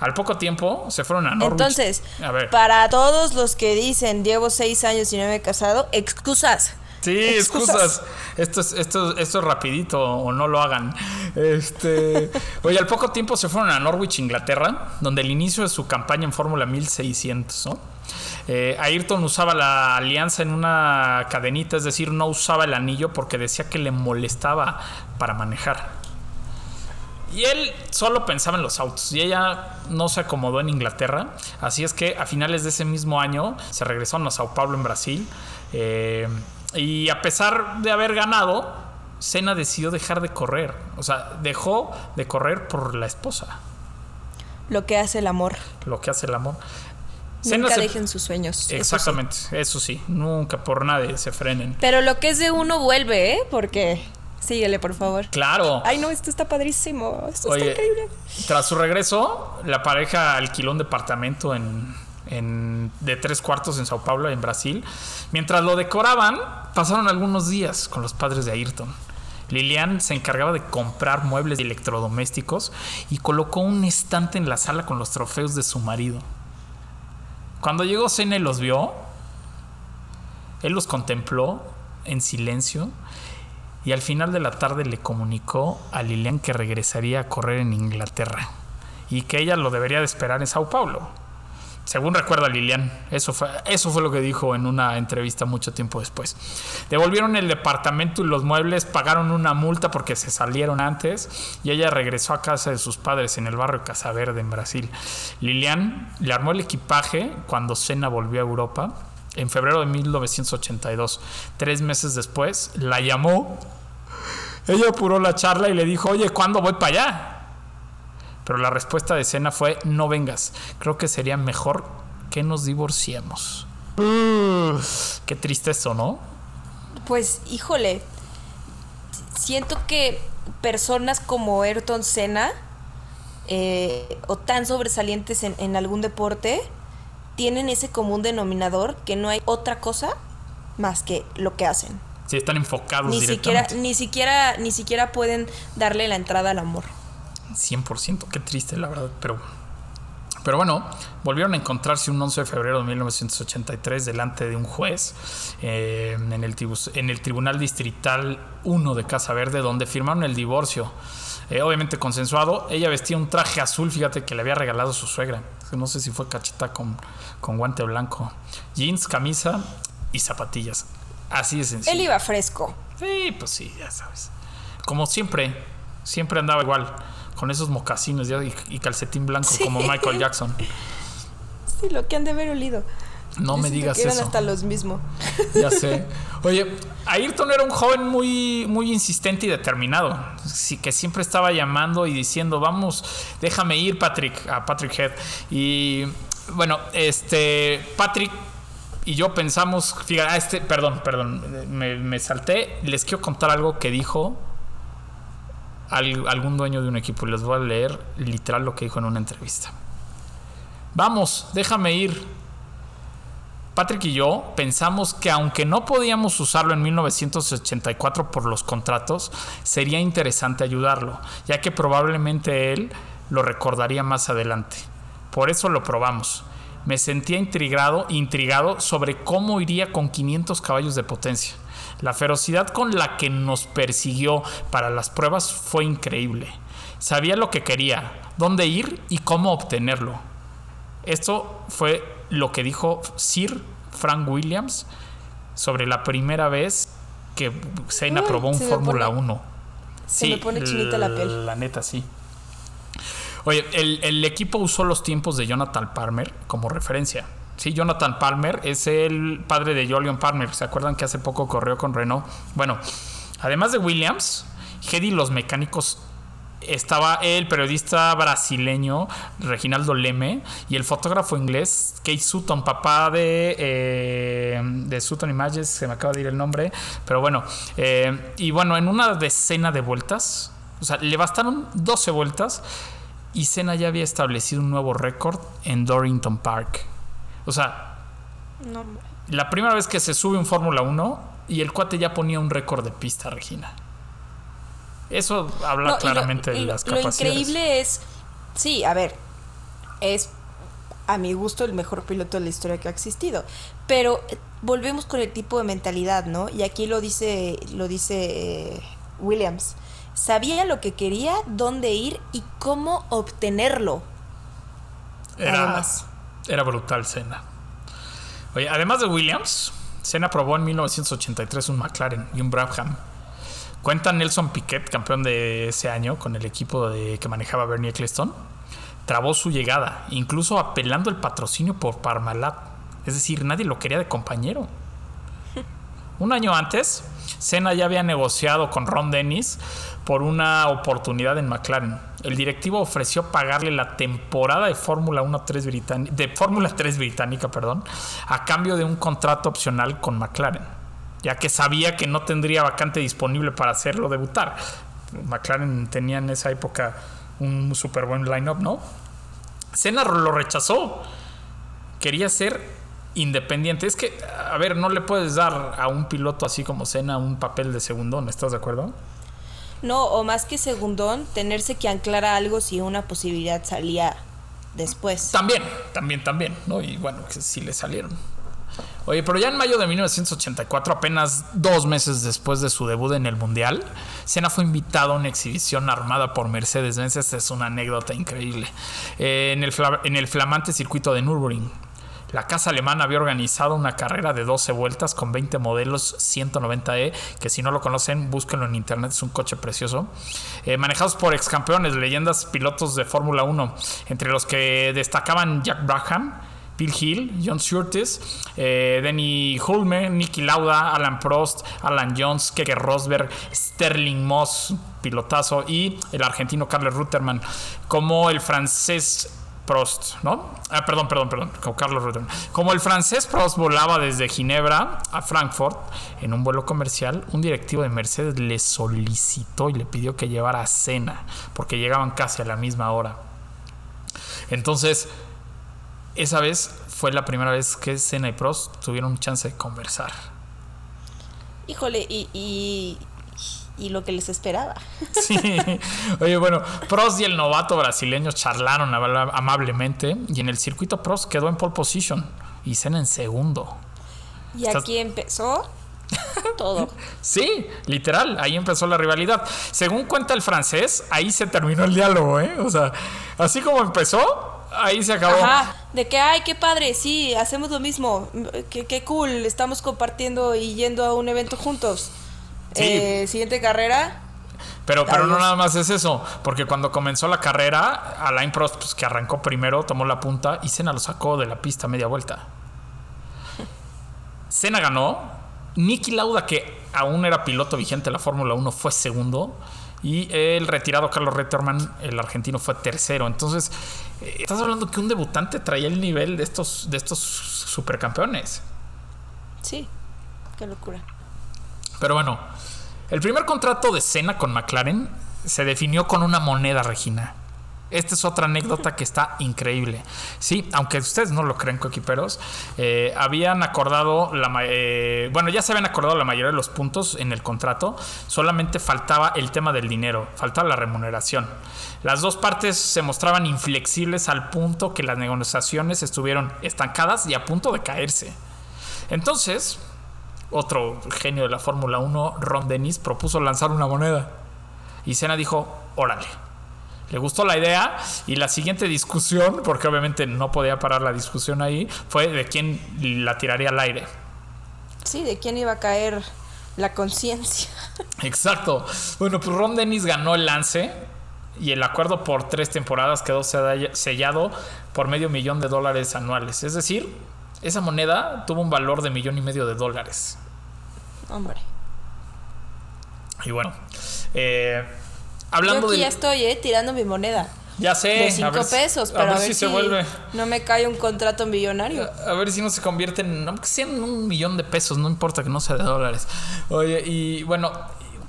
Al poco tiempo se fueron a Norwich. Entonces, a ver. para todos los que dicen llevo seis años y no me he casado, excusas. Sí, excusas. Esto es, esto, esto es rapidito o no lo hagan. Este, oye, al poco tiempo se fueron a Norwich, Inglaterra, donde el inicio de su campaña en Fórmula 1600, ¿no? Eh, Ayrton usaba la alianza en una cadenita, es decir, no usaba el anillo porque decía que le molestaba para manejar. Y él solo pensaba en los autos y ella no se acomodó en Inglaterra. Así es que a finales de ese mismo año se regresaron a Sao Paulo en Brasil. Eh, y a pesar de haber ganado, Senna decidió dejar de correr. O sea, dejó de correr por la esposa. Lo que hace el amor. Lo que hace el amor. Senna Nunca se- dejen sus sueños. eso sí. Exactamente, eso sí. Nunca por nadie se frenen. Pero lo que es de uno vuelve, ¿eh? Porque. Síguele, por favor. Claro. Ay, no, esto está padrísimo. Esto Oye, está increíble. tras su regreso, la pareja alquiló un departamento en, en- de tres cuartos en Sao Paulo, en Brasil. Mientras lo decoraban, pasaron algunos días con los padres de Ayrton. Lilian se encargaba de comprar muebles y electrodomésticos y colocó un estante en la sala con los trofeos de su marido. Cuando llegó y los vio, él los contempló en silencio y al final de la tarde le comunicó a Lilian que regresaría a correr en Inglaterra y que ella lo debería de esperar en Sao Paulo. Según recuerda Lilian, eso fue, eso fue lo que dijo en una entrevista mucho tiempo después. Devolvieron el departamento y los muebles, pagaron una multa porque se salieron antes y ella regresó a casa de sus padres en el barrio Casa Verde en Brasil. Lilian le armó el equipaje cuando Senna volvió a Europa en febrero de 1982. Tres meses después la llamó. Ella apuró la charla y le dijo, oye, ¿cuándo voy para allá? Pero la respuesta de Senna fue, no vengas. Creo que sería mejor que nos divorciemos. Qué triste eso, ¿no? Pues, híjole. Siento que personas como Ayrton Senna eh, o tan sobresalientes en, en algún deporte tienen ese común denominador que no hay otra cosa más que lo que hacen. Si están enfocados Ni siquiera, directamente. ni siquiera, ni siquiera pueden darle la entrada al amor. 100%, qué triste, la verdad. Pero, pero bueno, volvieron a encontrarse un 11 de febrero de 1983 delante de un juez eh, en, el, en el Tribunal Distrital 1 de Casa Verde, donde firmaron el divorcio. Eh, obviamente consensuado. Ella vestía un traje azul, fíjate que le había regalado su suegra. No sé si fue cacheta con, con guante blanco. Jeans, camisa y zapatillas. Así de sencillo. Él iba fresco. Sí, pues sí, ya sabes. Como siempre, siempre andaba igual, con esos mocasines ya, y, y calcetín blanco Sí. como Michael Jackson. Sí, lo que han de haber olido. No Yo me digas que eran eso. hasta los mismos. Ya sé. Oye, Ayrton era un joven muy, muy insistente y determinado. Sí, que siempre estaba llamando y diciendo, vamos, déjame ir, Patrick, a Patrick Head. Y bueno, este, Patrick y yo pensamos, fíjate, ah, este, perdón, perdón, me, me salté. Les quiero contar algo que dijo al- algún dueño de un equipo. Les voy a leer literal lo que dijo en una entrevista. Vamos, déjame ir. Patrick y yo pensamos que aunque no podíamos usarlo en 1984 por los contratos, sería interesante ayudarlo, ya que probablemente él lo recordaría más adelante. Por eso lo probamos. Me sentía intrigado, intrigado sobre cómo iría con 500 caballos de potencia. La ferocidad con la que nos persiguió para las pruebas fue increíble. Sabía lo que quería, dónde ir y cómo obtenerlo. Esto fue lo que dijo Sir Frank Williams sobre la primera vez que Senna Uy, probó un se Fórmula pone- 1. se me pone chinita la piel. La neta, sí. Oye, el, el equipo usó los tiempos de Jonathan Palmer como referencia. Sí, Jonathan Palmer es el padre de Julian Palmer. ¿Se acuerdan que hace poco corrió con Renault? Bueno, además de Williams, Head y los mecánicos estaba el periodista brasileño Reginaldo Leme y el fotógrafo inglés Kate Sutton, papá de, eh, de Sutton Images, se me acaba de ir el nombre, pero bueno, eh, y bueno, en una decena de vueltas, o sea, le bastaron 12 vueltas y Senna ya había establecido un nuevo récord en Dorrington Park. O sea, No, la primera vez que se sube un Fórmula 1 y el cuate ya ponía un récord de pista, Regina. Eso habla No, y lo- claramente de lo- las Lo capacidades. increíble es, sí, a ver, es a mi gusto el mejor piloto de la historia que ha existido, pero eh, volvemos con el tipo de mentalidad, ¿no? Y aquí lo dice, lo dice eh, Williams. Sabía lo que quería, dónde ir y cómo obtenerlo. Era, Además. era brutal Senna. Oye, además de Williams, Senna probó en 1983 un McLaren y un Brabham. Cuenta Nelson Piquet, campeón de ese año con el equipo que manejaba Bernie Eccleston, trabó su llegada, incluso apelando el patrocinio por Parmalat. Es decir, nadie lo quería de compañero. Un año antes, Senna ya había negociado con Ron Dennis por una oportunidad en McLaren. El directivo ofreció pagarle la temporada de Fórmula 1 3 británica, de Fórmula 3 británica, perdón, a cambio de un contrato opcional con McLaren, ya que sabía que no tendría vacante disponible para hacerlo debutar. McLaren tenía en esa época un súper buen lineup, ¿no? Senna lo rechazó. Quería ser independiente. Es que, a ver, no le puedes dar a un piloto así como Senna un papel de segundón, ¿estás de acuerdo? No, o más que segundón, tenerse que anclar a algo si una posibilidad salía después. También, también, también, ¿no? Y bueno, que sí le salieron. Oye, pero ya en mayo de 1984, apenas dos meses después de su debut en el Mundial, Senna fue invitado a una exhibición armada por Mercedes-Benz. Esta es una anécdota increíble. Eh, en, el flamante circuito de Nürburgring. La casa alemana había organizado una carrera de 12 vueltas con 20 modelos 190E, que si no lo conocen, búsquenlo en internet, es un coche precioso. Eh, manejados por ex campeones, leyendas pilotos de Fórmula 1, entre los que destacaban Jack Brabham, Bill Hill, John Surtees, eh, Denny Hulme, Nicky Lauda, Alan Prost, Alan Jones, Keke Rosberg, Sterling Moss, pilotazo, y el argentino Carlos Rutterman, como el francés Prost, ¿no? Ah, perdón, perdón, perdón, como Carlos Rutherford. Como el francés Prost volaba desde Ginebra a Frankfurt en un vuelo comercial, un directivo de Mercedes le solicitó y le pidió que llevara cena, porque llegaban casi a la misma hora. Entonces, esa vez fue la primera vez que Senna y Prost tuvieron chance de conversar. Híjole, y, y, y lo que les esperaba. Sí. Oye, bueno, Prost y el novato brasileño charlaron ama- amablemente y en el circuito Prost quedó en pole position y Senna en segundo. Y aquí empezó todo. Sí, literal, ahí empezó la rivalidad. Según cuenta el francés, ahí se terminó el diálogo, ¿eh? O sea, así como empezó, ahí se acabó. Ajá, de que, ay, qué padre, sí, hacemos lo mismo, qué, qué cool, estamos compartiendo y yendo a un evento juntos. Sí. Eh, siguiente carrera, Pero, pero no nada más es eso, porque cuando comenzó la carrera, Alain Prost, pues, que arrancó primero, tomó la punta y Senna lo sacó de la pista media vuelta. Senna ganó. Nicky Lauda, que aún era piloto vigente de la Fórmula 1, fue segundo. Y el retirado Carlos Retterman, el argentino, fue tercero. Entonces, eh, estás hablando que un debutante traía el nivel de estos, de estos supercampeones. sí, qué locura. Pero bueno, el primer contrato de Senna con McLaren se definió con una moneda, Regina. Esta es otra anécdota que está increíble. Sí, aunque ustedes no lo creen, coequiperos, eh, habían acordado, la, eh, bueno, ya se habían acordado la mayoría de los puntos en el contrato, solamente faltaba el tema del dinero, faltaba la remuneración. Las dos partes se mostraban inflexibles al punto que las negociaciones estuvieron estancadas y a punto de caerse. Entonces, otro genio de la Fórmula 1, Ron Dennis, propuso lanzar una moneda. Y Senna dijo, órale. Le gustó la idea y la siguiente discusión, porque obviamente no podía parar la discusión ahí, fue de quién la tiraría al aire. Sí, de quién iba a caer la conciencia. Exacto. Bueno, pues Ron Dennis ganó el lance y el acuerdo por tres temporadas quedó sellado por medio millón de dólares anuales. Es decir, esa moneda tuvo un valor de millón y medio de dólares. Hombre. Y bueno, eh, hablando Yo aquí de. ya estoy, ¿eh? Tirando mi moneda. Ya sé. de a 5 ver si- pesos, a pero ver si se vuelve. no me cae un contrato millonario. A ver si no se convierte en, aunque sea en un millón de pesos, no importa que no sea de dólares. Oye, y bueno,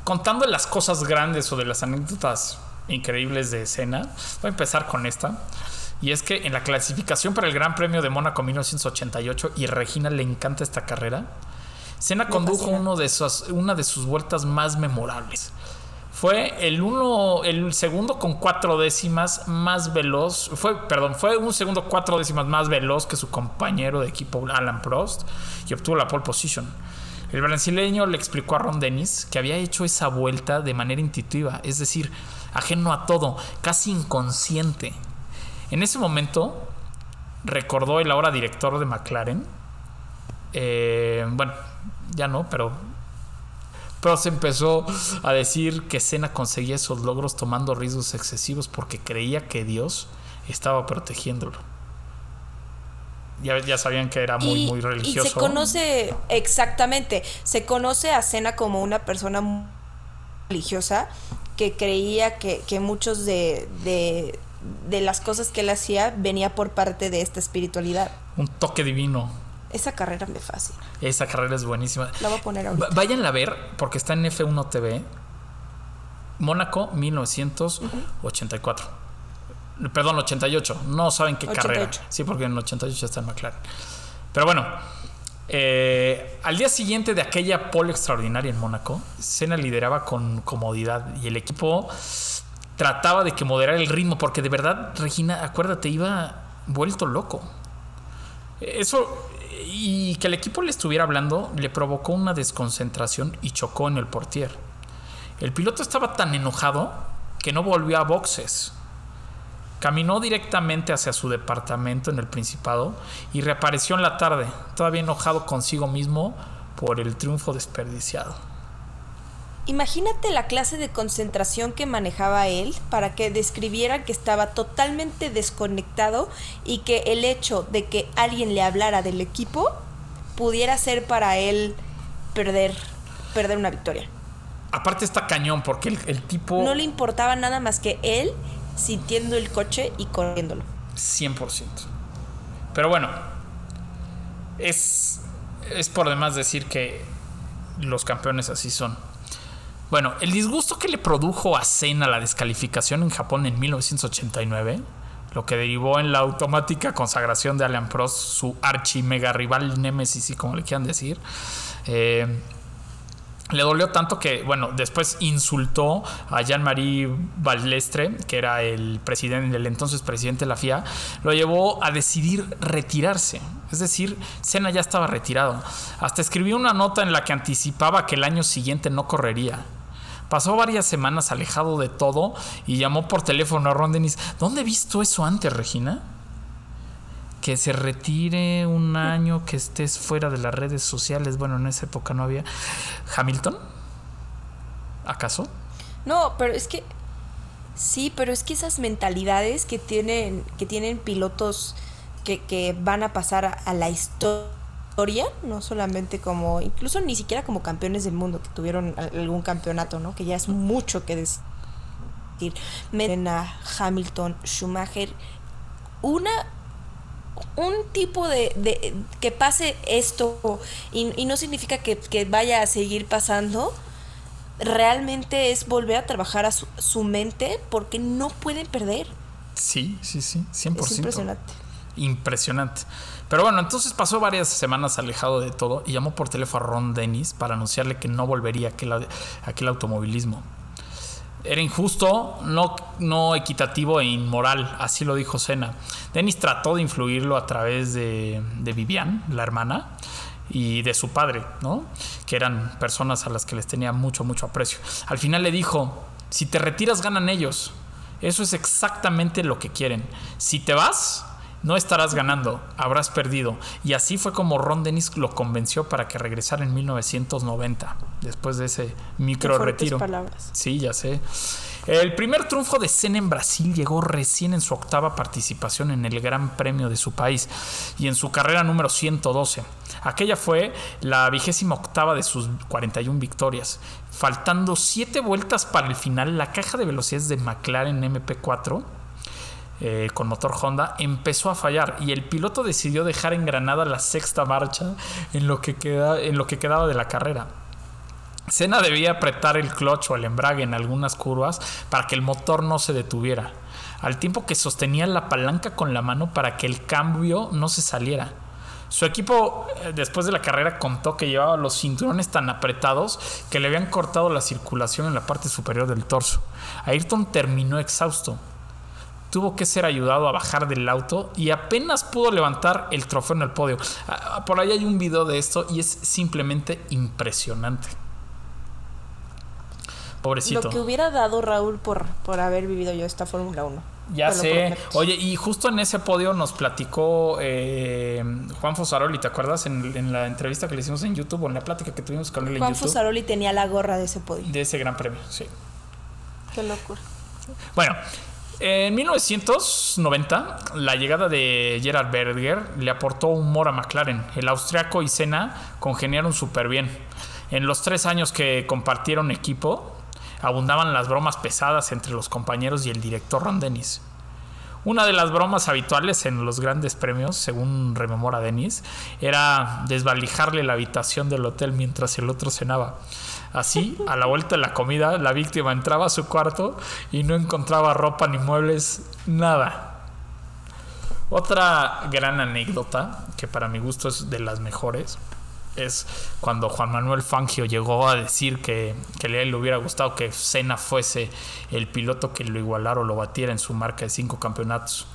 contando las cosas grandes o de las anécdotas increíbles de Senna, voy a empezar con esta. Y es que en la clasificación para el Gran Premio de Mónaco 1988, y Regina le encanta esta carrera, Senna condujo uno de sus, una de sus vueltas más memorables. Fue el uno, el segundo con cuatro décimas más veloz. Fue, perdón, fue un segundo cuatro décimas más veloz que su compañero de equipo Alan Prost y obtuvo la pole position. El brasileño le explicó a Ron Dennis que había hecho esa vuelta de manera intuitiva, es decir, ajeno a todo, casi inconsciente. En ese momento recordó el ahora director de McLaren. eh, bueno, ya no, pero Prost empezó a decir que Senna conseguía esos logros tomando riesgos excesivos porque creía que Dios estaba protegiéndolo. Ya, ya sabían que era muy, y, muy y religioso. se conoce exactamente, se conoce a Cena como una persona muy religiosa que creía que, que muchos de, de, de las cosas que él hacía venía por parte de esta espiritualidad. Un toque divino. Esa carrera me fascina. Esa carrera es buenísima. La voy a poner ahorita. Váyanla a ver porque está en F1 TV. Mónaco 1984. Perdón, 88. No saben qué carrera. 88. Sí, porque en 88 ya está en McLaren. Pero bueno, eh, al día siguiente de aquella pole extraordinaria en Mónaco, Senna lideraba con comodidad y el equipo trataba de que moderara el ritmo porque de verdad, Regina, acuérdate, iba vuelto loco. Eso y que el equipo le estuviera hablando le provocó una desconcentración y chocó en el portier. El piloto estaba tan enojado que no volvió a boxes. Caminó directamente hacia su departamento en el Principado y reapareció en la tarde, todavía enojado consigo mismo por el triunfo desperdiciado. Imagínate la clase de concentración que manejaba él para que describiera que estaba totalmente desconectado y que el hecho de que alguien le hablara del equipo pudiera ser para él perder, perder una victoria. Aparte está cañón porque el, el tipo... No le importaba nada más que él sintiendo el coche y corriéndolo. 100%. Pero bueno, es, es por demás decir que los campeones así son. Bueno, el disgusto que le produjo a Senna la descalificación en Japón en 1989, lo que derivó en la automática consagración de Alan Prost, su archi mega rival Nemesis, y como le quieran decir, eh, le dolió tanto que, bueno, después insultó a Jean-Marie Balestre, que era el presidente, el entonces presidente de la FIA, lo llevó a decidir retirarse. Es decir, Senna ya estaba retirado. Hasta escribió una nota en la que anticipaba que el año siguiente no correría. Pasó varias semanas alejado de todo y llamó por teléfono a Ron Dennis. ¿Dónde he visto eso antes, Regina? Que se retire un año, que estés fuera de las redes sociales. Bueno, en esa época no había. ¿Hamilton? ¿Acaso? No, pero es que sí, pero es que esas mentalidades que tienen que tienen pilotos que, que van a pasar a, a la historia, no solamente como incluso ni siquiera como campeones del mundo que tuvieron al- algún campeonato, ¿no? Que ya es mucho que decir. Medina, Hamilton, Schumacher, una un tipo de, de- que pase esto y, y no significa que, que vaya a seguir pasando realmente es volver a trabajar a su, su mente porque no pueden perder Sí, sí, sí, 100%. es impresionante Impresionante. Pero bueno, entonces pasó varias semanas alejado de todo y llamó por teléfono a Ron Dennis para anunciarle que no volvería a aquel, automovilismo. Era injusto, no, no equitativo e inmoral, así lo dijo Senna. Dennis trató de influirlo a través de, de Vivian, la hermana, y de su padre, ¿no? Que eran personas a las que les tenía mucho, mucho aprecio. Al final le dijo, si te retiras ganan ellos. Eso es exactamente lo que quieren. Si te vas, no estarás ganando, habrás perdido. Y así fue como Ron Dennis lo convenció para que regresara en 1990, después de ese micro retiro. palabras. Sí, ya sé. El primer triunfo de Senna en Brasil llegó recién en su octava participación en el Gran Premio de su país y en su carrera número 112. Aquella fue la vigésima octava de sus 41 victorias. Faltando 7 vueltas para el final, la caja de velocidades de McLaren MP4 eh, con motor Honda empezó a fallar y el piloto decidió dejar en Granada la sexta marcha en lo que, queda, en lo que quedaba de la carrera. Senna debía apretar el clutch o el embrague en algunas curvas para que el motor no se detuviera, al tiempo que sostenía la palanca con la mano para que el cambio no se saliera. Su equipo eh, después de la carrera contó que llevaba los cinturones tan apretados que le habían cortado la circulación en la parte superior del torso. Ayrton terminó exhausto. Tuvo que ser ayudado a bajar del auto y apenas pudo levantar el trofeo en el podio. Ah, Por ahí hay un video de esto y es simplemente impresionante. Pobrecito. Lo que hubiera dado Raúl por, por haber vivido yo esta Fórmula 1. Ya sé. Oye, y justo en ese podio nos platicó eh, Juan Fosaroli, ¿te acuerdas? En, en la entrevista que le hicimos en YouTube o en la plática que tuvimos con él en Juan YouTube. Fusaroli tenía la gorra de ese podio. De ese gran premio, sí. Qué locura. Bueno, en 1990, la llegada de Gerard Berger le aportó humor a McLaren. El austriaco y Senna congeniaron súper bien. En los tres años que compartieron equipo, abundaban las bromas pesadas entre los compañeros y el director Ron Dennis. Una de las bromas habituales en los grandes premios, según rememora Dennis, era desvalijarle la habitación del hotel mientras el otro cenaba. Así, a la vuelta de la comida, la víctima entraba a su cuarto y no encontraba ropa ni muebles, nada. Otra gran anécdota, que para mi gusto es de las mejores, es cuando Juan Manuel Fangio llegó a decir que, que a él le hubiera gustado que Senna fuese el piloto que lo igualara o lo batiera en su marca de cinco campeonatos.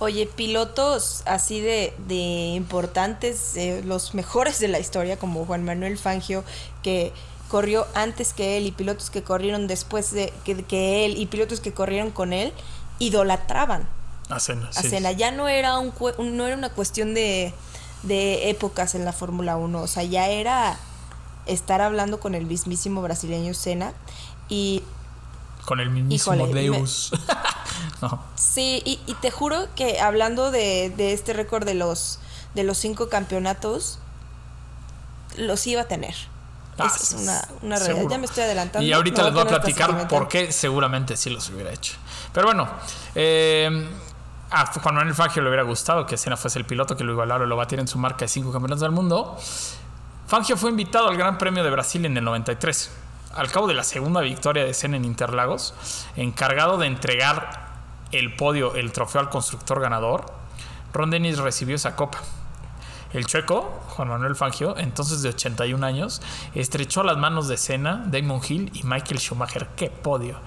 Oye, pilotos así de, de importantes, eh, los mejores de la historia, como Juan Manuel Fangio, que corrió antes que él, y pilotos que corrieron después de que, que él, y pilotos que corrieron con él, idolatraban A Senna, a sí. Senna. Ya no era, un- no era una cuestión de, de épocas en la Fórmula 1, o sea, ya era estar hablando con el mismísimo brasileño Senna. Y Con el mismísimo Híjole, me- Deus. No. Sí, y, y te juro que hablando de, de este récord de los, de los cinco campeonatos, los iba a tener. Ah, es una, una realidad. seguro. Ya me estoy adelantando. Y ahorita les voy a platicar por qué seguramente sí los hubiera hecho. Pero bueno, eh, a Juan Manuel Fangio le hubiera gustado que Senna fuese el piloto que lo igualara o lo batiera en su marca de cinco campeonatos del mundo. Fangio fue invitado al Gran Premio de Brasil en el 93. Al cabo de la segunda victoria de Senna en Interlagos, encargado de entregar el podio, el trofeo al constructor ganador, Ron Dennis recibió esa copa. El chueco, Juan Manuel Fangio, entonces de 81 años, estrechó las manos de Senna, Damon Hill y Michael Schumacher. ¡Qué podio!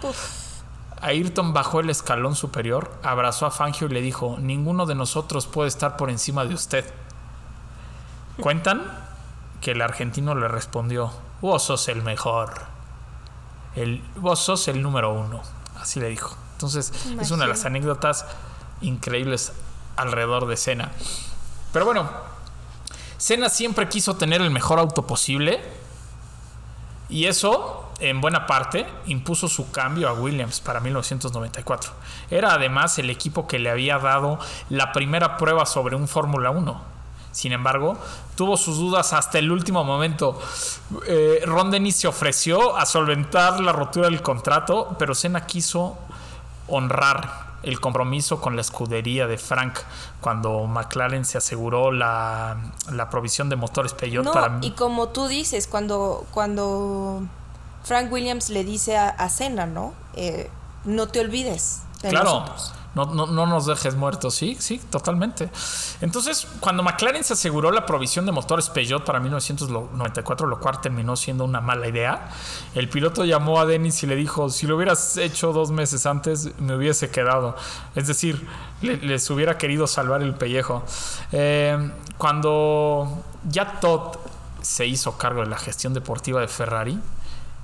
Ayrton bajó el escalón superior, abrazó a Fangio y le dijo, ninguno de nosotros puede estar por encima de usted. Cuentan que el argentino le respondió, vos sos el mejor. El, vos sos el número uno. Así le dijo. Entonces es una de las anécdotas increíbles alrededor de Senna. Pero bueno, Senna siempre quiso tener el mejor auto posible. Y eso, en buena parte, impuso su cambio a Williams para 1994. Era además el equipo que le había dado la primera prueba sobre un Fórmula 1. Sin embargo, tuvo sus dudas hasta el último momento. Eh, Ron Dennis se ofreció a solventar la rotura del contrato, pero Senna quiso honrar el compromiso con la escudería de Frank cuando McLaren se aseguró la, la provisión de motores Peugeot No, para y como tú dices, cuando, cuando Frank Williams le dice a, a Senna, ¿no? Eh, no te olvides de Claro, nosotros. no, no, no nos dejes muertos, sí, sí, totalmente. Entonces, cuando McLaren se aseguró la provisión de motores Peugeot para 1994, lo cual terminó siendo una mala idea, el piloto llamó a Dennis y le dijo, si lo hubieras hecho dos meses antes, me hubiese quedado. Es decir, le- les hubiera querido salvar el pellejo. Eh, cuando ya Todd se hizo cargo de la gestión deportiva de Ferrari,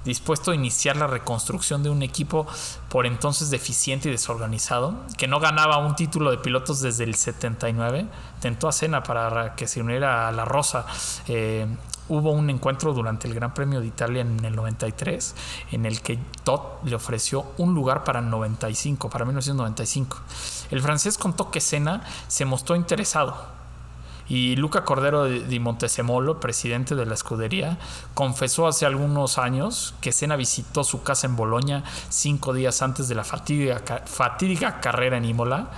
dispuesto a iniciar la reconstrucción de un equipo por entonces deficiente y desorganizado, que no ganaba un título de pilotos desde el 79, tentó a Senna para que se uniera a la Rosa. Eh, hubo un encuentro durante el Gran Premio de Italia en el 93 en el que Todd le ofreció un lugar para el 95, para 1995. El francés contó que Senna se mostró interesado y Luca Cordero di Montesemolo, presidente de la escudería, confesó hace algunos años que Senna visitó su casa en Bolonia cinco días antes de la fatídica, fatídica carrera en Imola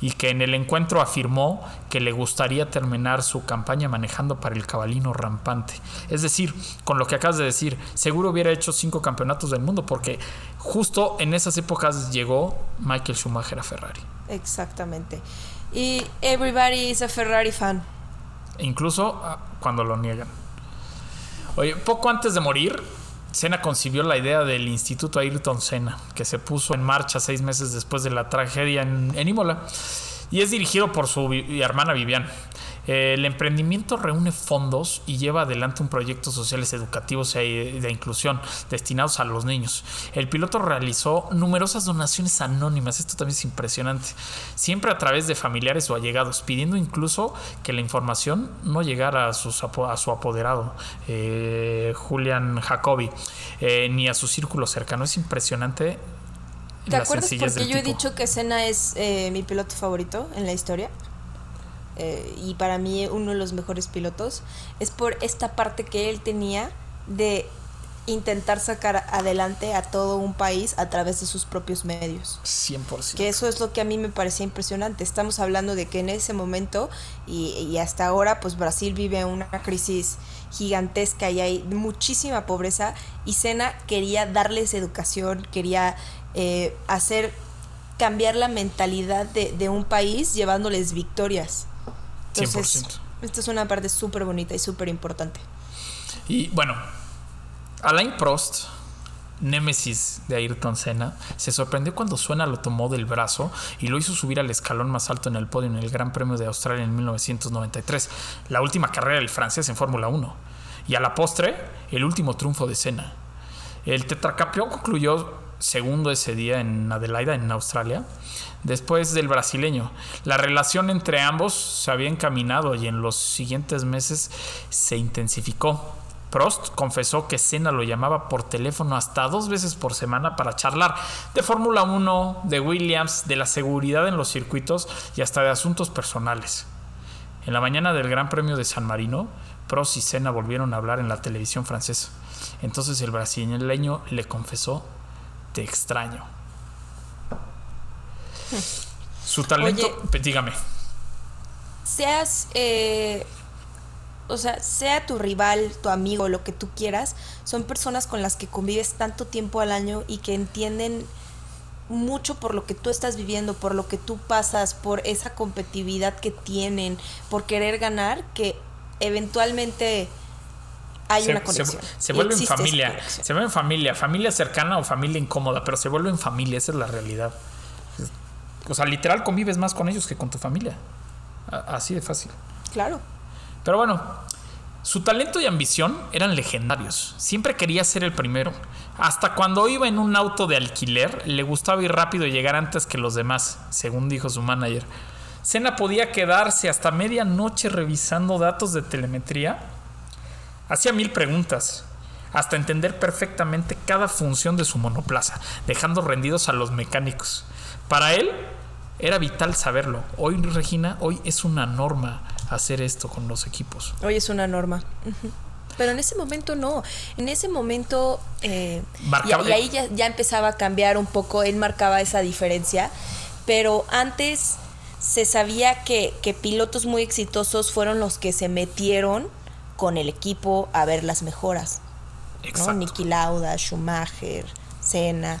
y que en el encuentro afirmó que le gustaría terminar su campaña manejando para el cabalino rampante. Es decir, con lo que acabas de decir, seguro hubiera hecho cinco campeonatos del mundo porque justo en esas épocas llegó Michael Schumacher a Ferrari. Exactamente. Y everybody is a Ferrari fan. Incluso ah, cuando lo niegan. Oye, poco antes de morir, Senna concibió la idea del Instituto Ayrton Senna, que se puso en marcha seis meses después de la tragedia en, en Imola, y es dirigido por su hermana Vivian. Eh, el emprendimiento reúne fondos y lleva adelante un proyecto sociales educativos e de inclusión destinados a los niños. El piloto realizó numerosas donaciones anónimas, esto también es impresionante, siempre a través de familiares o allegados, pidiendo incluso que la información no llegara a, sus, a su apoderado, eh, Julian Jacobi, eh, ni a su círculo cercano. Es impresionante ¿Te acuerdas porque yo he dicho que Senna es mi piloto favorito en la historia? Eh, y para mí uno de los mejores pilotos, es por esta parte que él tenía de intentar sacar adelante a todo un país a través de sus propios medios. 100%. Que eso es lo que a mí me parecía impresionante. Estamos hablando de que en ese momento y, hasta ahora, pues Brasil vive una crisis gigantesca y hay muchísima pobreza y Sena quería darles educación, quería eh, hacer cambiar la mentalidad de, de un país llevándoles victorias. Entonces, 100%. Esta es una parte súper bonita y súper importante. Y bueno, Alain Prost, némesis de Ayrton Senna, se sorprendió cuando Suena lo tomó del brazo y lo hizo subir al escalón más alto en el podio en el Gran Premio de Australia en 1993, la última carrera del francés en Fórmula 1. Y a la postre, el último triunfo de Senna. El tetracampeón concluyó segundo ese día en Adelaida, en Australia, después del brasileño. La relación entre ambos se había encaminado y en los siguientes meses se intensificó. Prost confesó que Senna lo llamaba por teléfono hasta dos veces por semana para charlar de Fórmula 1, de Williams, de la seguridad en los circuitos y hasta de asuntos personales. En la mañana del Gran Premio de San Marino, Prost y Senna volvieron a hablar en la televisión francesa. Entonces el brasileño le confesó te extraño. Su talento, dígame. Seas, eh, o sea, sea tu rival, tu amigo, lo que tú quieras, son personas con las que convives tanto tiempo al año y que entienden mucho por lo que tú estás viviendo, por lo que tú pasas, por esa competitividad que tienen, por querer ganar, que eventualmente hay una conexión. Se, vuelve en familia. Se vuelve en familia. Familia cercana o familia incómoda, pero se vuelve en familia. Esa es la realidad. O sea, literal convives más con ellos que con tu familia. Así de fácil. Claro. Pero bueno, su talento y ambición eran legendarios. Siempre quería ser el primero. Hasta cuando iba en un auto de alquiler, le gustaba ir rápido y llegar antes que los demás, según dijo su manager. Senna podía quedarse hasta medianoche revisando datos de telemetría Hacía mil preguntas, hasta entender perfectamente cada función de su monoplaza, dejando rendidos a los mecánicos. Para él era vital saberlo. Hoy, Regina, hoy es una norma hacer esto con los equipos. Hoy es una norma. Pero en ese momento no. En ese momento. Eh, y, ahí ya, ya, empezaba a cambiar un poco. Él marcaba esa diferencia. Pero antes se sabía que, que pilotos muy exitosos fueron los que se metieron con el equipo a ver las mejoras. Exacto. Niki Lauda, Schumacher, Senna.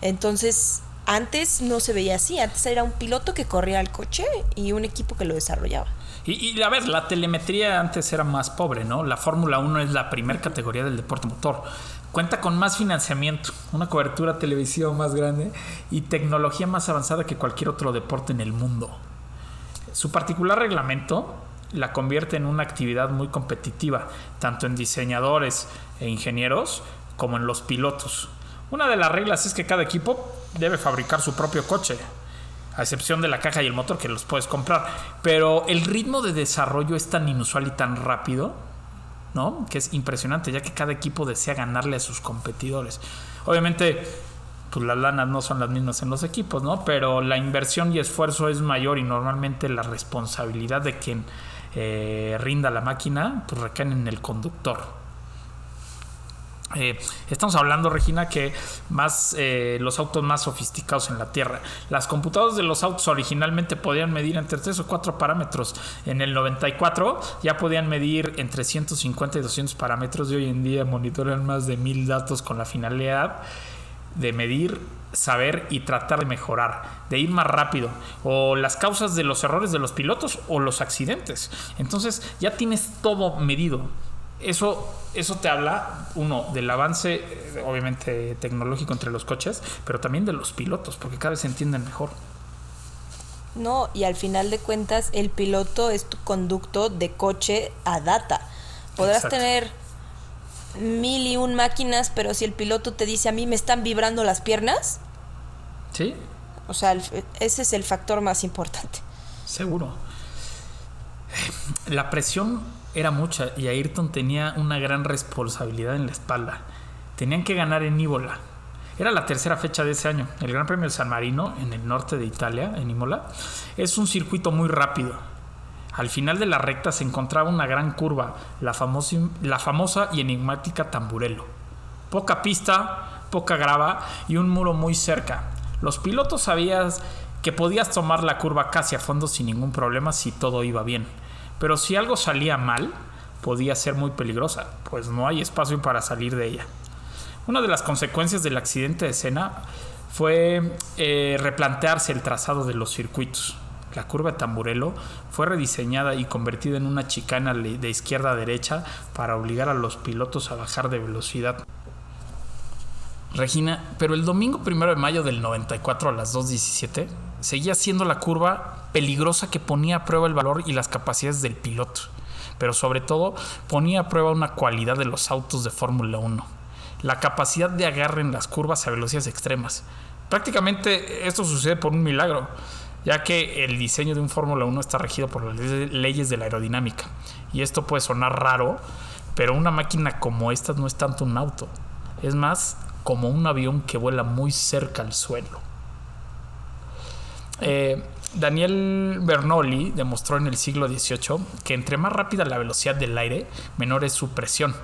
Entonces, antes no se veía así. Antes era un piloto que corría el coche y un equipo que lo desarrollaba. Y, y a ver, la telemetría antes era más pobre, ¿no? La Fórmula 1 es la primera categoría del deporte motor. Cuenta con más financiamiento, una cobertura televisiva más grande y tecnología más avanzada que cualquier otro deporte en el mundo. Su particular reglamento la convierte en una actividad muy competitiva, tanto en diseñadores e ingenieros como en los pilotos. Una de las reglas es que cada equipo debe fabricar su propio coche, a excepción de la caja y el motor que los puedes comprar. Pero el ritmo de desarrollo es tan inusual y tan rápido ¿no? Que es impresionante, ya que cada equipo desea ganarle a sus competidores. Obviamente, pues las lanas no son las mismas en los equipos, ¿no? Pero la inversión y esfuerzo es mayor y normalmente la responsabilidad de quien eh, rinda la máquina, pues recae en el conductor. Eh, estamos hablando, Regina, que más eh, los autos más sofisticados en la Tierra. Las computadoras de los autos originalmente podían medir entre 3 o 4 parámetros. En el 94 ya podían medir entre 150 y 200 parámetros y hoy en día monitorean más de 1000 datos con la finalidad de medir, saber y tratar de mejorar, de ir más rápido, o las causas de los errores de los pilotos o los accidentes. Entonces ya tienes todo medido. Eso, eso te habla, uno, del avance, eh, obviamente, tecnológico entre los coches, pero también de los pilotos, porque cada vez se entienden mejor. No, y al final de cuentas, el piloto es tu conducto de coche a data. Podrás Exacto. tener mil y un máquinas, pero si el piloto te dice a mí me están vibrando las piernas, ¿Sí? o sea, el- ese es el factor más importante. Seguro. La presión era mucha y Ayrton tenía una gran responsabilidad en la espalda. Tenían que ganar en Imola. Era la tercera fecha de ese año. El Gran Premio de San Marino, en el norte de Italia, en Imola, es un circuito muy rápido. Al final de la recta se encontraba una gran curva, la, famosi- la famosa y enigmática Tamburello. Poca pista, poca grava y un muro muy cerca. Los pilotos sabías que podías tomar la curva casi a fondo sin ningún problema si todo iba bien. Pero si algo salía mal, podía ser muy peligrosa, pues no hay espacio para salir de ella. Una de las consecuencias del accidente de Senna fue eh, replantearse el trazado de los circuitos. La curva de Tamburello fue rediseñada y convertida en una chicana de izquierda a derecha para obligar a los pilotos a bajar de velocidad. Regina, pero el domingo primero de mayo del 94 a las 2.17 seguía siendo la curva peligrosa que ponía a prueba el valor y las capacidades del piloto, pero sobre todo ponía a prueba una cualidad de los autos de Fórmula 1, la capacidad de agarre en las curvas a velocidades extremas. Prácticamente esto sucede por un milagro, ya que el diseño de un Fórmula 1 está regido por las le- leyes de la aerodinámica, y esto puede sonar raro, pero una máquina como esta no es tanto un auto, es más como un avión que vuela muy cerca al suelo. Eh, Daniel Bernoulli demostró en el siglo XVIII que entre más rápida la velocidad del aire, menor es su presión.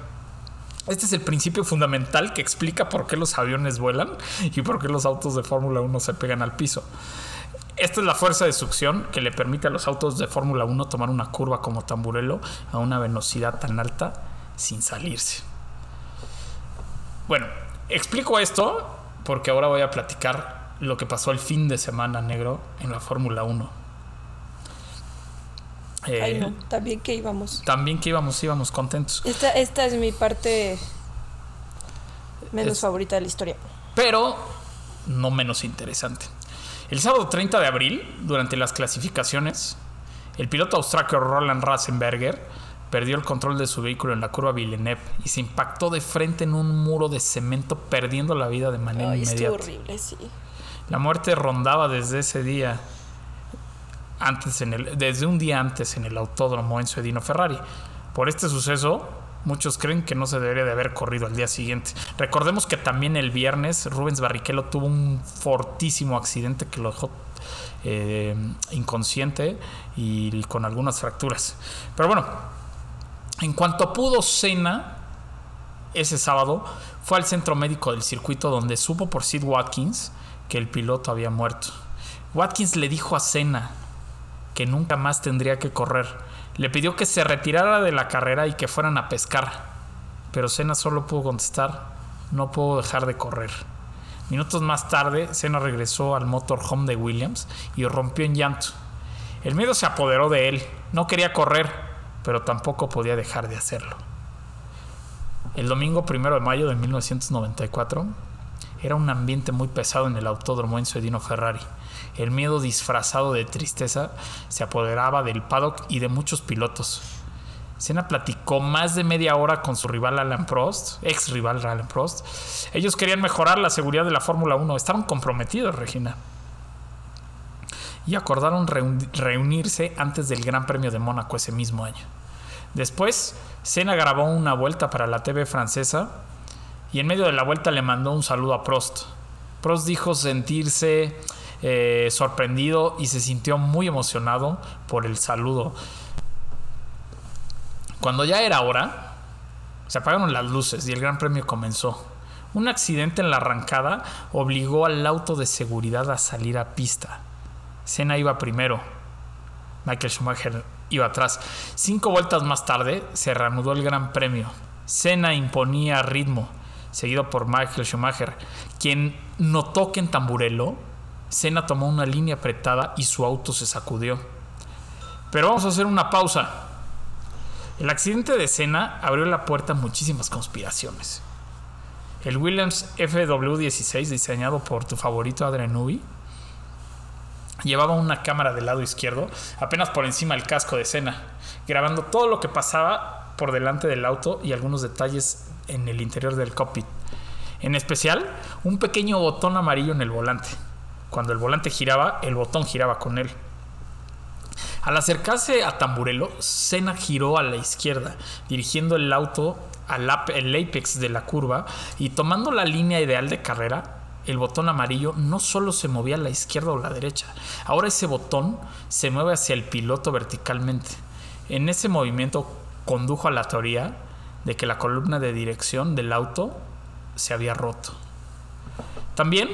Este es el principio fundamental que explica por qué los aviones vuelan y por qué los autos de Fórmula 1 se pegan al piso. Esta es la fuerza de succión que le permite a los autos de Fórmula 1 tomar una curva como Tamburello a una velocidad tan alta sin salirse. Bueno, explico esto porque ahora voy a platicar lo que pasó el fin de semana negro en la Fórmula 1. Eh, Ay, no, también que íbamos. También que íbamos, íbamos contentos. Esta, esta es mi parte menos Es- favorita de la historia. pero no menos interesante. El sábado 30 de abril, durante las clasificaciones, el piloto austriaco Roland Ratzenberger perdió el control de su vehículo en la curva Villeneuve y se impactó de frente en un muro de cemento, perdiendo la vida de manera Ay, inmediata. horrible, sí. La muerte rondaba desde ese día, antes en el, desde un día antes en el autódromo Enzo Edino Ferrari. Por este suceso, muchos creen que no se debería de haber corrido al día siguiente. Recordemos que también el viernes Rubens Barrichello tuvo un fortísimo accidente que lo dejó eh, inconsciente y con algunas fracturas. Pero bueno, en cuanto pudo Senna, ese sábado fue al centro médico del circuito donde supo por Sid Watkins que el piloto había muerto. Watkins le dijo a Senna que nunca más tendría que correr. Le pidió que se retirara de la carrera y que fueran a pescar. Pero Senna solo pudo contestar, no puedo dejar de correr. Minutos más tarde, Senna regresó al motorhome de Williams y rompió en llanto. El miedo se apoderó de él. No quería correr, pero tampoco podía dejar de hacerlo. El domingo primero de mayo de 1994 era un ambiente muy pesado en el autódromo Enzo Edino Ferrari. El miedo disfrazado de tristeza se apoderaba del paddock y de muchos pilotos. Senna platicó más de media hora con su rival Alan Prost, ex rival Alan Prost. Ellos querían mejorar la seguridad de la Fórmula 1, estaban comprometidos, Regina. Y acordaron reun- reunirse antes del Gran Premio de Mónaco ese mismo año. Después, Senna grabó una vuelta para la TV francesa y en medio de la vuelta le mandó un saludo a Prost. Prost dijo sentirse eh, sorprendido y se sintió muy emocionado por el saludo. Cuando ya era hora, se apagaron las luces y el Gran Premio comenzó. Un accidente en la arrancada obligó al auto de seguridad a salir a pista. Senna iba primero. Michael Schumacher iba atrás. Cinco vueltas más tarde se reanudó el Gran Premio. Senna imponía ritmo, seguido por Michael Schumacher, quien notó que en Tamburello Senna tomó una línea apretada y su auto se sacudió. Pero vamos a hacer una pausa. El accidente de Senna abrió la puerta a muchísimas conspiraciones. El Williams FW16, diseñado por tu favorito Adrian Newey, llevaba una cámara del lado izquierdo, apenas por encima del casco de Senna, grabando todo lo que pasaba por delante del auto y algunos detalles en el interior del cockpit. En especial, un pequeño botón amarillo en el volante. Cuando el volante giraba, el botón giraba con él. Al acercarse a Tamburello, Senna giró a la izquierda, dirigiendo el auto al apex de la curva y tomando la línea ideal de carrera, el botón amarillo no solo se movía a la izquierda o la derecha, ahora ese botón se mueve hacia el piloto verticalmente. En ese movimiento condujo a la teoría de que la columna de dirección del auto se había roto. También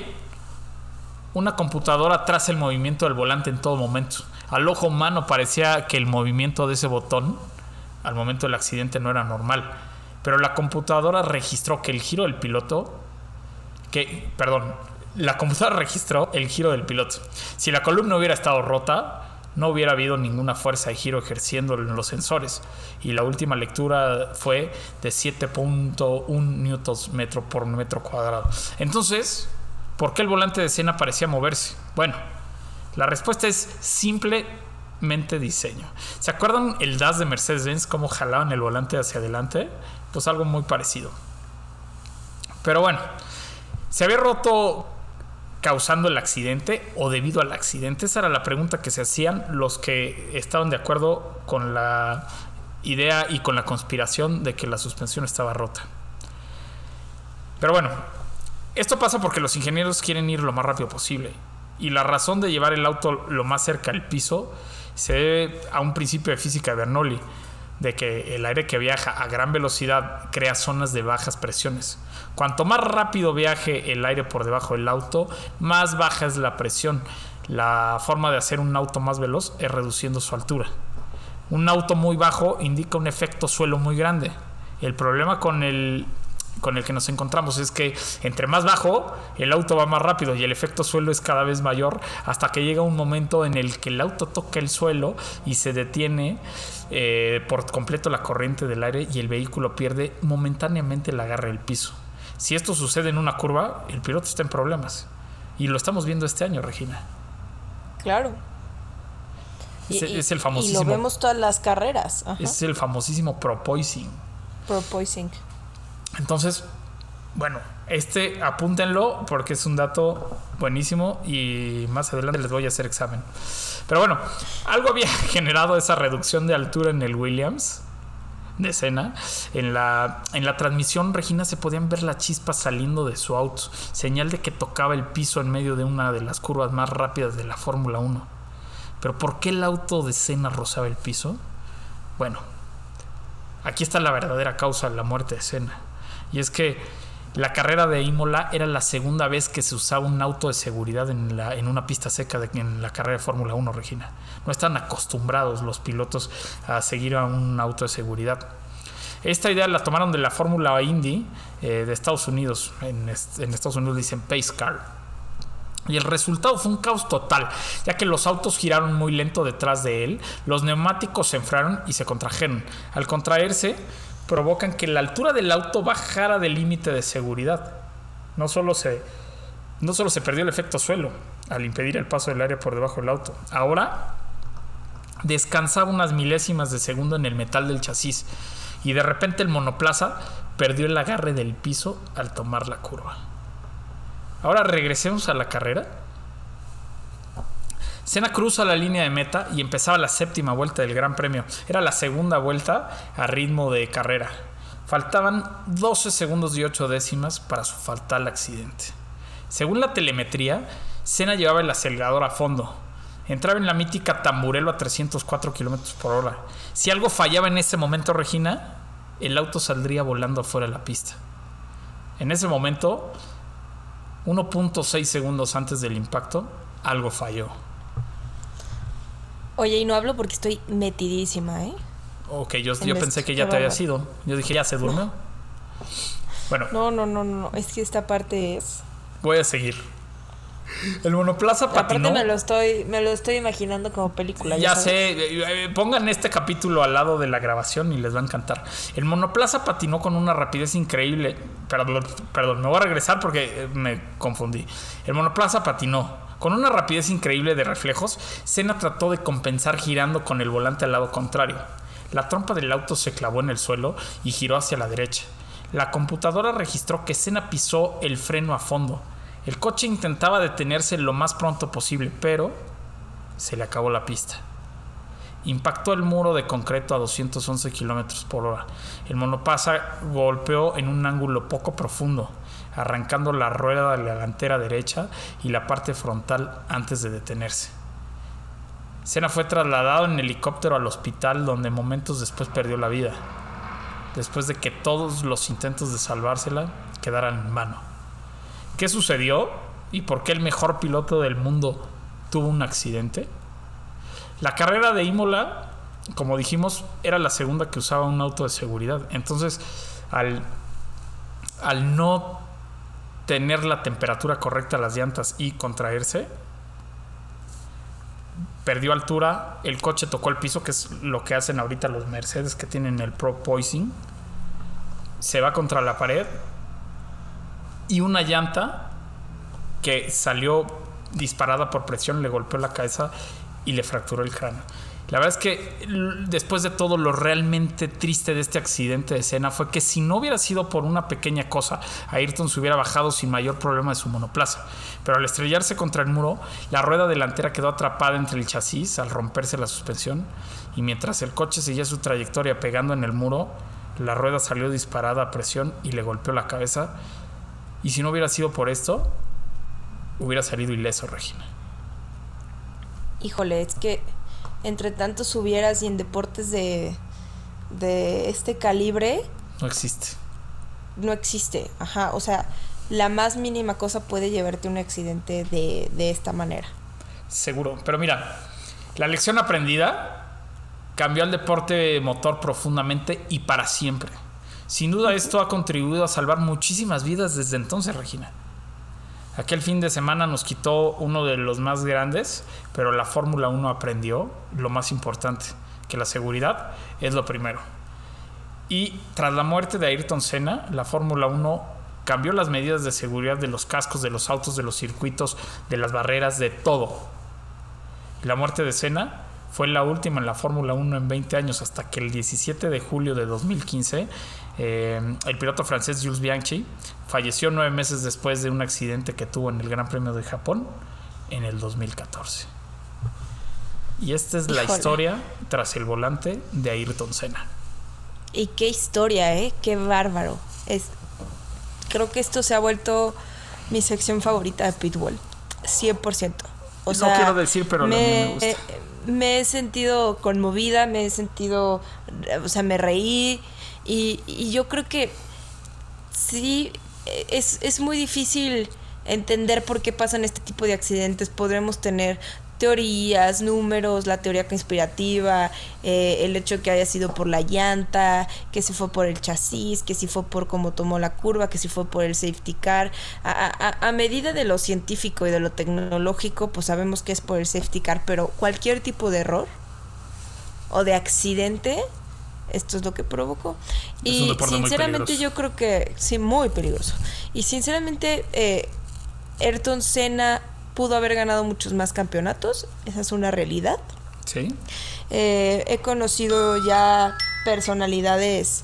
una computadora traza el movimiento del volante en todo momento. Al ojo humano parecía que el movimiento de ese botón al momento del accidente no era normal, pero la computadora registró que el giro del piloto que, perdón, la computadora registró el giro del piloto. Si la columna hubiera estado rota, no hubiera habido ninguna fuerza de giro ejerciendo en los sensores. Y la última lectura fue de 7.1 newtons metro por metro cuadrado. Entonces, ¿por qué el volante de escena parecía moverse? Bueno, la respuesta es simplemente diseño. ¿Se acuerdan el DAS de Mercedes-Benz cómo jalaban el volante hacia adelante? Pues algo muy parecido. Pero bueno, ¿Se había roto causando el accidente o debido al accidente? Esa era la pregunta que se hacían los que estaban de acuerdo con la idea y con la conspiración de que la suspensión estaba rota. Pero bueno, esto pasa porque los ingenieros quieren ir lo más rápido posible. Y la razón de llevar el auto lo más cerca al piso se debe a un principio de física de Bernoulli, de que el aire que viaja a gran velocidad crea zonas de bajas presiones. Cuanto más rápido viaje el aire por debajo del auto, más baja es la presión. La forma de hacer un auto más veloz es reduciendo su altura. Un auto muy bajo indica un efecto suelo muy grande. El problema con el con el que nos encontramos es que entre más bajo el auto va más rápido y el efecto suelo es cada vez mayor hasta que llega un momento en el que el auto toca el suelo y se detiene eh, por completo la corriente del aire y el vehículo pierde momentáneamente el agarre del piso. Si esto sucede en una curva, el piloto está en problemas. Y lo estamos viendo este año, Regina. Claro. Es, el famosísimo. Y lo vemos todas las carreras. Es el famosísimo propoising. Propoising. Entonces, bueno, este apúntenlo porque es un dato buenísimo y más adelante les voy a hacer examen. Pero bueno, algo había generado esa reducción de altura en el Williams de escena. En la, en la transmisión, Regina, se podían ver las chispas saliendo de su auto, señal de que tocaba el piso en medio de una de las curvas más rápidas de la Fórmula 1. Pero ¿por qué el auto de escena rozaba el piso? Bueno, aquí está la verdadera causa de la muerte de escena. Y es que la carrera de Imola era la segunda vez que se usaba un auto de seguridad en, una pista seca de, en la carrera de Fórmula 1, Regina. No están acostumbrados los pilotos a seguir a un auto de seguridad. Esta idea la tomaron de la Fórmula Indy eh, de Estados Unidos. En, en Estados Unidos dicen Pace Car. Y el resultado fue un caos total, ya que los autos giraron muy lento detrás de él, los neumáticos se enfriaron y se contrajeron. Al contraerse, provocan que la altura del auto bajara del límite de seguridad. No solo, se, no solo se perdió el efecto suelo al impedir el paso del aire por debajo del auto, ahora descansaba unas milésimas de segundo en el metal del chasis y de repente el monoplaza perdió el agarre del piso al tomar la curva. Ahora regresemos a la carrera. Senna cruza la línea de meta y empezaba la séptima vuelta del Gran Premio. Era la segunda vuelta a ritmo de carrera. Faltaban 12 segundos y 8 décimas para su fatal accidente. Según la telemetría, Senna llevaba el acelerador a fondo. Entraba en la mítica Tamburelo a 304 kilómetros por hora. Si algo fallaba en ese momento, Regina, el auto saldría volando afuera de la pista. En ese momento, 1.6 segundos antes del impacto, algo falló. Oye, y no hablo porque estoy metidísima, ¿eh? Ok, yo, yo pensé que ya te había sido. Yo dije, ya se durmió. Bueno, No, no, no, no, es que esta parte es... voy a seguir. El monoplaza Aparte patinó. me lo estoy, me lo estoy imaginando como película. Ya sé, eh, eh, pongan este capítulo al lado de la grabación y les va a encantar. El monoplaza patinó con una rapidez increíble. Perdón, perdón, me voy a regresar porque eh, me confundí. El monoplaza patinó con una rapidez increíble de reflejos. Senna trató de compensar girando con el volante al lado contrario. La trompa del auto se clavó en el suelo y giró hacia la derecha. La computadora registró que Senna pisó el freno a fondo. El coche intentaba detenerse lo más pronto posible, pero se le acabó la pista. Impactó el muro de concreto a 211 kilómetros por hora. El monoplaza golpeó en un ángulo poco profundo, arrancando la rueda de la delantera derecha y la parte frontal antes de detenerse. Senna fue trasladado en helicóptero al hospital donde momentos después perdió la vida, después de que todos los intentos de salvársela quedaran en mano. ¿Qué sucedió y por qué el mejor piloto del mundo tuvo un accidente? La carrera de Imola, como dijimos, era la segunda que usaba un auto de seguridad. Entonces, al, al no tener la temperatura correcta a las llantas y contraerse, perdió altura, el coche tocó el piso, que es lo que hacen ahorita los Mercedes que tienen el Pro Poising, se va contra la pared y una llanta que salió disparada por presión le golpeó la cabeza y le fracturó el cráneo. La verdad es que después de todo lo realmente triste de este accidente de escena fue que si no hubiera sido por una pequeña cosa, Ayrton se hubiera bajado sin mayor problema de su monoplaza. Pero al estrellarse contra el muro, la rueda delantera quedó atrapada entre el chasis al romperse la suspensión y mientras el coche seguía su trayectoria pegando en el muro, la rueda salió disparada a presión y le golpeó la cabeza. Y si no hubiera sido por esto, hubiera salido ileso, Regina. Híjole, es que entre tantos hubieras y en deportes de, de este calibre No existe. no existe. Ajá, o sea, la más mínima cosa puede llevarte a un accidente de, de esta manera. Seguro. Pero mira, la lección aprendida cambió al deporte motor profundamente y para siempre. Sin duda esto ha contribuido a salvar muchísimas vidas desde entonces, Regina. Aquel fin de semana nos quitó uno de los más grandes, pero la Fórmula 1 aprendió lo más importante, que la seguridad es lo primero. Y tras la muerte de Ayrton Senna, la Fórmula 1 cambió las medidas de seguridad de los cascos, de los autos, de los circuitos, de las barreras, de todo. La muerte de Senna fue la última en la Fórmula 1 en 20 años, hasta que el 17 de julio de 2015 eh, el piloto francés Jules Bianchi falleció nueve meses después de un accidente que tuvo en el Gran Premio de Japón en el 2014. Y esta es la historia tras el volante de Ayrton Senna. Y qué historia, ¿eh? Qué bárbaro. Es, creo que esto se ha vuelto mi sección favorita de Pitbull. 100%. O No sea, quiero decir, pero a mí me gusta. eh, me he sentido conmovida, me he sentido, o sea, me reí y, y yo creo que sí, eh, es, es muy difícil entender por qué pasan este tipo de accidentes. Podremos tener teorías, números, la teoría conspirativa, eh, el hecho que haya sido por la llanta, que si fue por el chasis, que si fue por cómo tomó la curva, que si fue por el safety car. A, a- a medida de lo científico y de lo tecnológico, pues sabemos que es por el safety car, pero cualquier tipo de error o de accidente, esto es lo que provocó. Es Y sinceramente yo creo que sí, muy peligroso. Y sinceramente, eh, Ayrton Senna pudo haber ganado muchos más campeonatos, esa es una realidad. ¿Sí? Eh, he conocido ya personalidades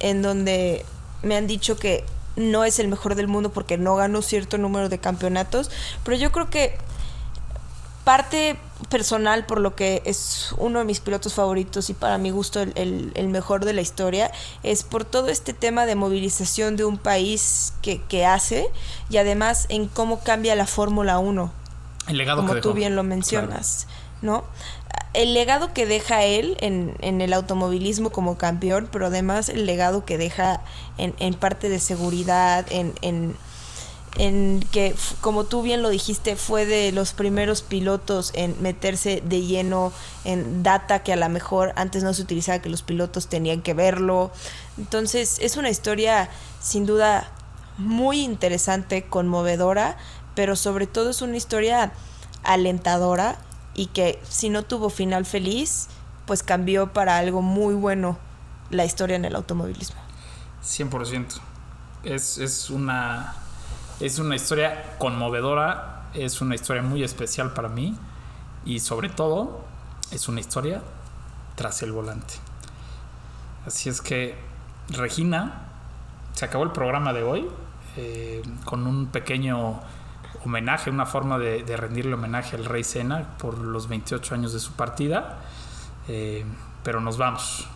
en donde me han dicho que no es el mejor del mundo porque no ganó cierto número de campeonatos, pero yo creo que parte personal, por lo que es uno de mis pilotos favoritos y para mi gusto el, el- el mejor de la historia, es por todo este tema de movilización de un país que, que hace y además en cómo cambia la Fórmula 1 El legado como que tú bien lo mencionas, ¿no? El legado que deja él en, en el automovilismo como campeón, pero además el legado que deja en, en parte de seguridad, en, en, en que, como tú bien lo dijiste, fue de los primeros pilotos en meterse de lleno en data que a lo mejor antes no se utilizaba, que los pilotos tenían que verlo. Entonces, es una historia sin duda muy interesante, conmovedora, pero sobre todo es una historia alentadora y que si no tuvo final feliz, pues cambió para algo muy bueno la historia en el automovilismo. 100%. Es, es una es una historia conmovedora, es una historia muy especial para mí y sobre todo es una historia tras el volante. Así es que Regina, se acabó el programa de hoy eh, con un pequeño homenaje, una forma de, rendirle homenaje al Rey Sena por los 28 años de su partida. Eh, pero nos vamos.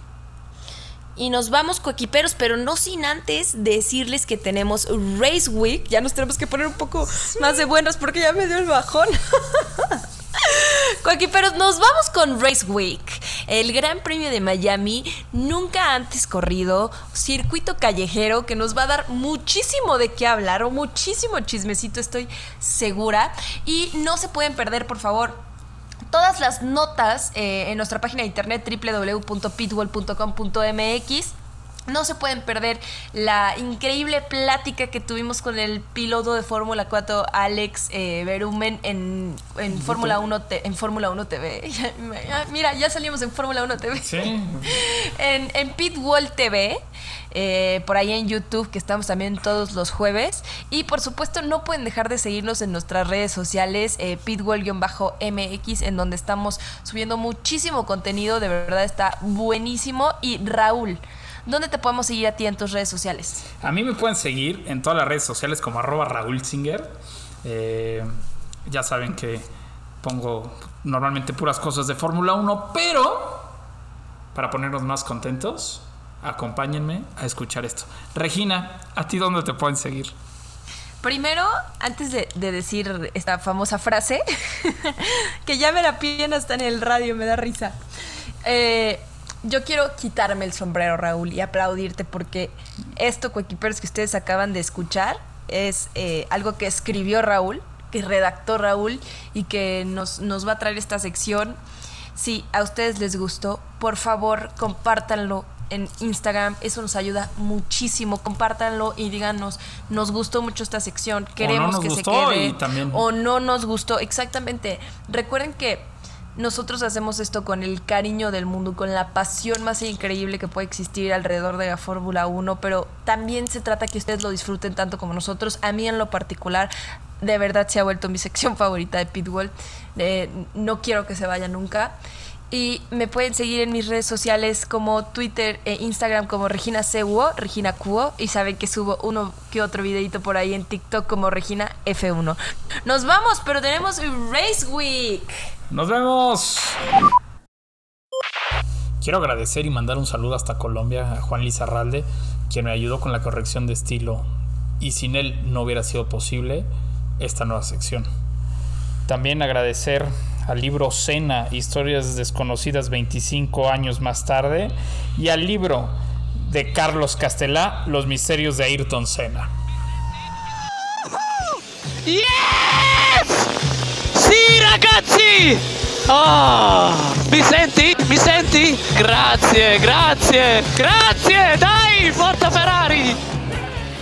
Y nos vamos coequiperos, pero no sin antes decirles que tenemos Race Week. Ya nos tenemos que poner un poco más de buenas porque ya me dio el bajón. Coequiperos, nos vamos con Race Week, el Gran Premio de Miami, nunca antes corrido, circuito callejero que nos va a dar muchísimo de qué hablar o muchísimo chismecito, estoy segura. Y no se pueden perder, por favor, todas las notas eh, en nuestra página de internet www.pitbull.com.mx. No se pueden perder la increíble plática que tuvimos con el piloto de Fórmula 4, Alex eh, Berumen, en, en Fórmula 1, te- en Fórmula 1 TV. Mira, ya salimos en Fórmula 1 TV. Sí, en, en Pitwall TV, eh, por ahí en YouTube, que estamos también todos los jueves. Y por supuesto, no pueden dejar de seguirnos en nuestras redes sociales, eh, Pitwall-MX, en donde estamos subiendo muchísimo contenido. De verdad está buenísimo. Y Raúl, ¿dónde te podemos seguir a ti en tus redes sociales? A mí me pueden seguir en todas las redes sociales como arroba Raúl Singer. Eh, ya saben que pongo normalmente puras cosas de Fórmula 1, pero para ponernos más contentos, acompáñenme a escuchar esto. Regina, ¿a ti dónde te pueden seguir? Primero, antes de, de decir esta famosa frase, que ya me la piden hasta en el radio, me da risa. Eh, yo quiero quitarme el sombrero, Raúl, y aplaudirte porque esto, coequiperos, que ustedes acaban de escuchar, es eh, algo que escribió Raúl, que redactó Raúl y que nos, nos va a traer esta sección. Si a ustedes les gustó, por favor, compártanlo en Instagram. Eso nos ayuda muchísimo. Compártanlo y díganos, nos gustó mucho esta sección. Queremos nos que gustó se quede. y también- O no nos gustó. Exactamente. Recuerden que nosotros hacemos esto con el cariño del mundo, con la pasión más increíble que puede existir alrededor de la Fórmula 1, pero también se trata que ustedes lo disfruten tanto como nosotros. A mí en lo particular, de verdad se ha vuelto mi sección favorita de Pitbull. Eh, no quiero que se vaya nunca. Y me pueden seguir en mis redes sociales como Twitter e Instagram como Regina Cuo, Regina Cuo, y saben que subo uno que otro videito por ahí en TikTok como Regina F1. Nos vamos, pero tenemos Race Week. ¡Nos vemos! Quiero agradecer y mandar un saludo hasta Colombia a Juan Lizarralde, quien me ayudó con la corrección de estilo y sin él no hubiera sido posible esta nueva sección. También agradecer al libro Cena, Historias Desconocidas 25 años más tarde, y al libro de Carlos Castelá, Los Misterios de Ayrton Senna. Sì ragazzi! Ah, mi senti? Mi senti? Grazie, grazie, grazie! Dai, forza Ferrari!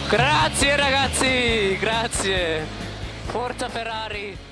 Grazie ragazzi, grazie! Forza Ferrari!